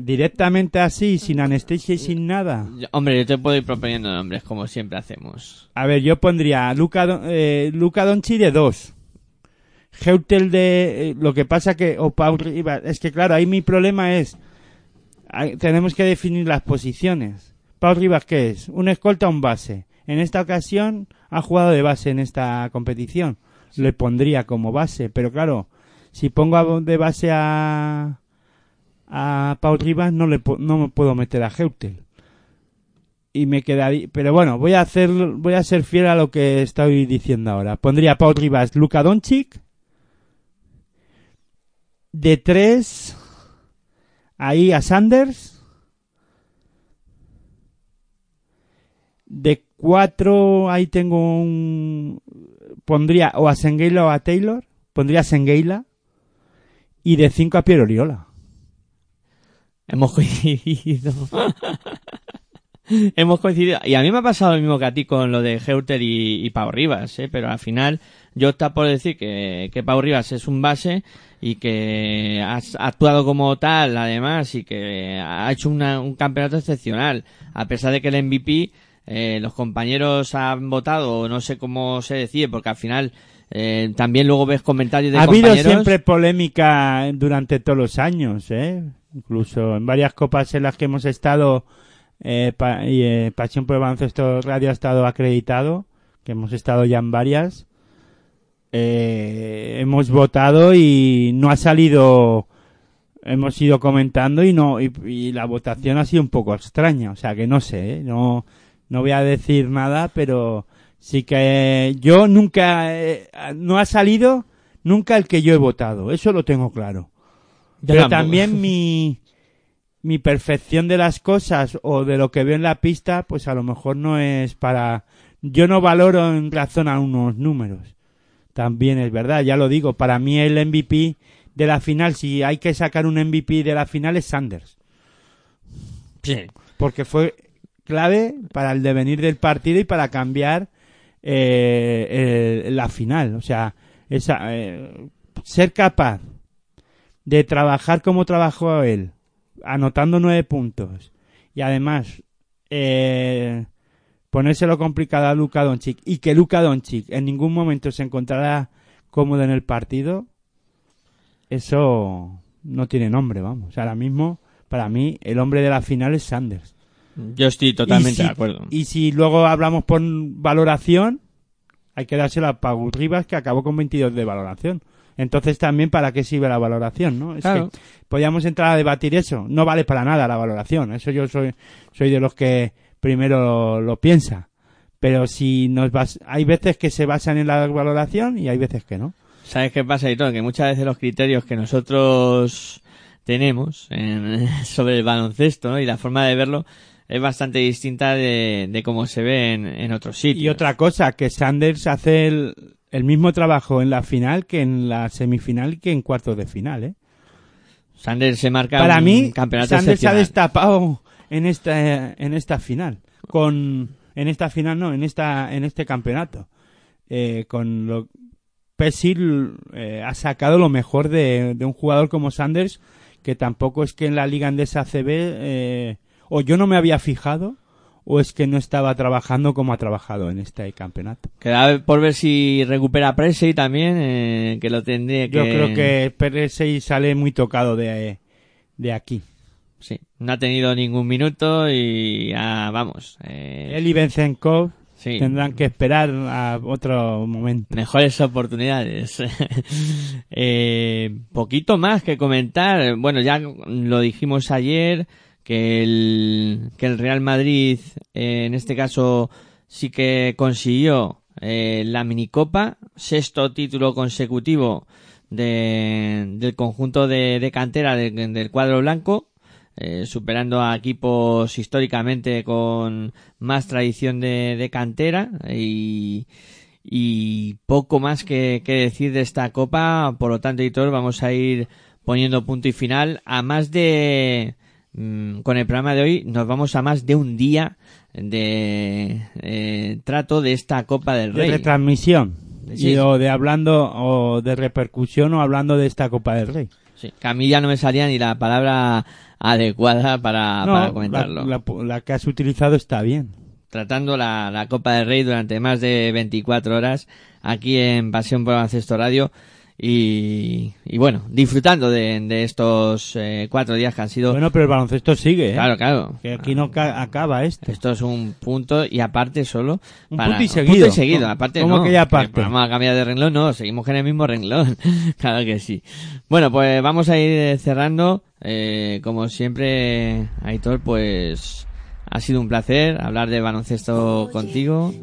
directamente así, sin anestesia y sin nada. Hombre, yo te puedo ir proponiendo nombres, como siempre hacemos. A ver, yo pondría Luca, eh, Luca Donchi de dos. Heutel de... eh, lo que pasa que... O Paul Rivas. Es que claro, ahí mi problema es... hay- tenemos que definir las posiciones. Paul Rivas, ¿qué es? Un escolta o un base. En esta ocasión ha jugado de base en esta competición. Le pondría como base. Pero claro, si pongo a- de base a... A Paul Rivas no, le, no me puedo meter a Heutel y me quedaría pero bueno voy a hacer voy a ser fiel a lo que estoy diciendo ahora pondría a Paul Rivas Luka Doncic de tres ahí a Sanders de cuatro ahí tengo un pondría o a Sengeila o a Taylor pondría a Sengeila y de cinco a Piero Oriola Hemos coincidido. Hemos coincidido. Y a mí me ha pasado lo mismo que a ti con lo de Heuter y, y Pau Rivas, ¿eh? Pero al final yo está por decir que, que Pau Rivas es un base y que ha actuado como tal, además, y que ha hecho una- un campeonato excepcional. A pesar de que el MVP, eh, los compañeros han votado, no sé cómo se decide, porque al final eh, también luego ves comentarios de ha habido compañeros. siempre polémica durante todos los años, ¿eh? Incluso en varias copas en las que hemos estado, eh, pa- y eh, Pasión por el Baloncesto Radio ha estado acreditado, que hemos estado ya en varias, eh, hemos votado y no ha salido, hemos ido comentando y no, y, y la votación ha sido un poco extraña, o sea que no sé, ¿eh? no, no voy a decir nada, pero sí que yo nunca, eh, no ha salido nunca el que yo he votado, eso lo tengo claro. Yo Pero tampoco. también mi, mi perfección de las cosas o de lo que veo en la pista, pues a lo mejor no es para... Yo no valoro en razón a unos números. También es verdad, ya lo digo. Para mí el MVP de la final, si hay que sacar un MVP de la final es Sanders. Sí. Porque fue clave para el devenir del partido y para cambiar eh, el- la final. O sea, esa, eh, ser capaz de trabajar como trabajó él, anotando nueve puntos y además eh, ponérselo complicado a Luka Doncic y que Luka Doncic en ningún momento se encontrará cómodo en el partido, eso no tiene nombre, vamos. Ahora mismo, para mí, el hombre de la final es Sanders. Yo estoy totalmente si- de acuerdo. Y si luego hablamos por valoración, hay que dársela a Pau Rivas, que acabó con 22 de valoración. Entonces también, ¿para qué sirve la valoración, no? Es Claro. que podíamos entrar a debatir eso. No vale para nada la valoración. Eso yo soy, soy de los que primero lo, lo piensa. Pero si nos bas- hay veces que se basan en la valoración y hay veces que no. ¿Sabes qué pasa, y todo Que muchas veces los criterios que nosotros tenemos en- sobre el baloncesto ¿no? y la forma de verlo es bastante distinta de, de cómo se ve en, en otros sitios. Y otra cosa, que Sanders hace el, el mismo trabajo en la final que en la semifinal y que en cuartos de final, ¿eh? Sanders se marca Para un mí, campeonato Sanders se ha excepcional. destapado en esta, en esta final. Con, en esta final no, en esta, en este campeonato. Eh, con lo, Pesil eh, ha sacado lo mejor de, de un jugador como Sanders, que tampoco es que en la liga andesa CB, eh, o yo no me había fijado, o es que no estaba trabajando como ha trabajado en este campeonato. Queda por ver si recupera Presley también, eh, que lo tendría que... Yo creo que Perez sale muy tocado de, de aquí. Sí, no ha tenido ningún minuto y ya, vamos. Eh, Él y Benzenkov Sí. tendrán que esperar a otro momento. mejores oportunidades. eh, poquito más que comentar. Bueno, ya lo dijimos ayer que el, que el Real Madrid, eh, en este caso, sí que consiguió eh, la minicopa, sexto título consecutivo de, del conjunto de, de cantera de- del cuadro blanco, eh, superando a equipos históricamente con más tradición de, de cantera y, y poco más que, que decir de esta copa. Por lo tanto, editor, vamos a ir poniendo punto y final a más de mm, con el programa de hoy nos vamos a más de un día de eh, trato de esta Copa del de Rey. retransmisión. Sí. Y, o de hablando, o de repercusión o hablando de esta Copa del Rey. Sí, que a mí ya no me salía ni la palabra adecuada para, No, para la- comentarlo. La, la que has utilizado está bien. tratando la, la Copa del Rey durante más de 24 horas aquí en Pasión por Baloncesto Radio y, y bueno, disfrutando de, de estos eh, cuatro días que han sido... Bueno, pero el baloncesto sigue, ¿eh? Claro, claro. Que aquí no ca- acaba esto. Esto es un punto y aparte solo... Un para- punto y un seguido. punto y seguido, aparte ¿Cómo no, que ya aparte? Vamos a cambiar de renglón, no, seguimos en el mismo renglón. claro que sí. Bueno, pues vamos a ir cerrando. Eh, como siempre, Aitor, pues ha sido un placer hablar de baloncesto contigo,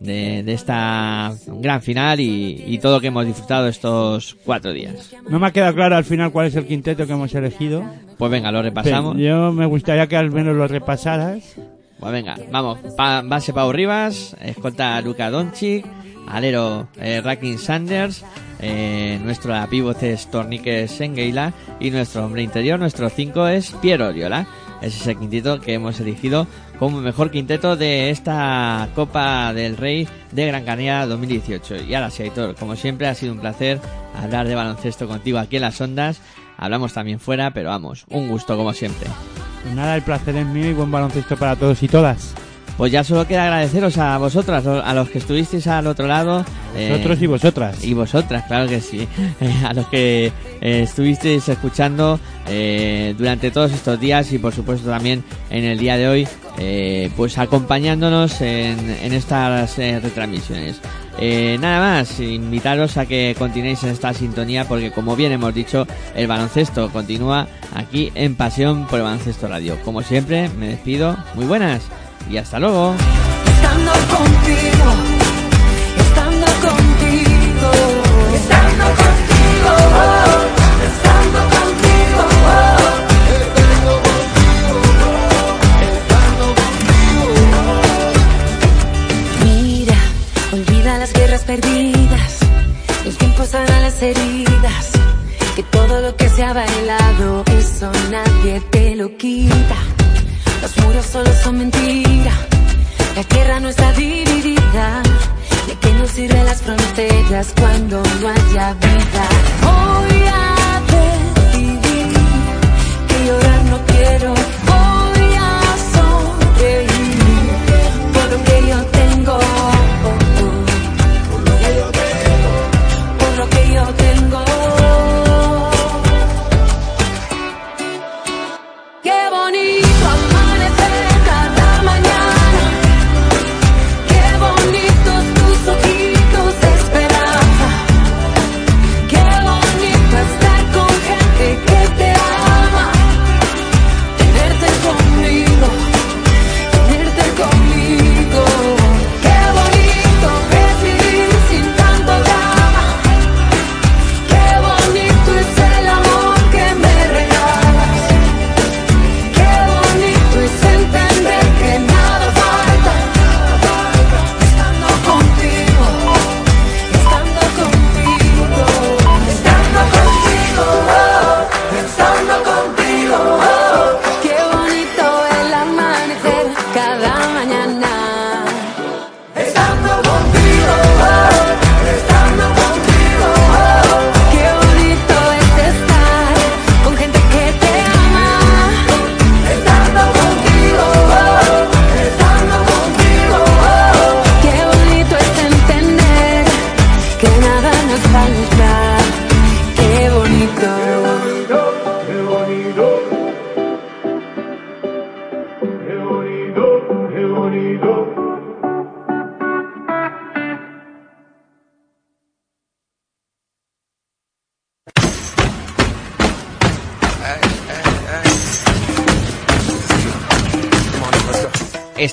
de, de esta gran final y, y todo lo que hemos disfrutado estos cuatro días. No me ha quedado claro al final cuál es el quinteto que hemos elegido. Pues venga, lo repasamos. Pero yo me gustaría que al menos lo repasaras. Pues venga, vamos. Pa- base Pau Rivas, escolta Luka Doncic, alero eh, Rakin Sanders, eh, nuestro pívot es Tornique Sengeila y nuestro hombre interior, nuestro 5 es Piero Oriola. Ese es el quinteto que hemos elegido como mejor quinteto de esta Copa del Rey de Gran Canaria 2018. Y ahora sí, Aitor, como siempre ha sido un placer hablar de baloncesto contigo aquí en las ondas. Hablamos también fuera, pero vamos, un gusto como siempre. Pues nada, el placer es mío y buen baloncesto para todos y todas. Pues ya solo queda agradeceros a vosotras, a los que estuvisteis al otro lado. eh, Vosotros y vosotras. Y vosotras, claro que sí. Eh, a los que eh, estuvisteis escuchando eh, durante todos estos días y por supuesto también en el día de hoy, eh, pues acompañándonos en, en estas eh, retransmisiones. Eh, nada más, invitaros a que continuéis en esta sintonía porque como bien hemos dicho, el baloncesto continúa aquí en Pasión por el Baloncesto Radio. Como siempre, me despido. Muy buenas y hasta luego. Estando contigo, estando contigo, estando contigo, estando contigo, olvida las guerras perdidas, los tiempos sanan las heridas, que todo lo que se ha bailado, eso nadie te lo quita. Los muros solo son mentira. La tierra no está dividida. ¿De qué nos sirven las fronteras cuando no haya vida? Voy a decidir que llorar no quiero. Voy a sonreír por lo que yo tengo.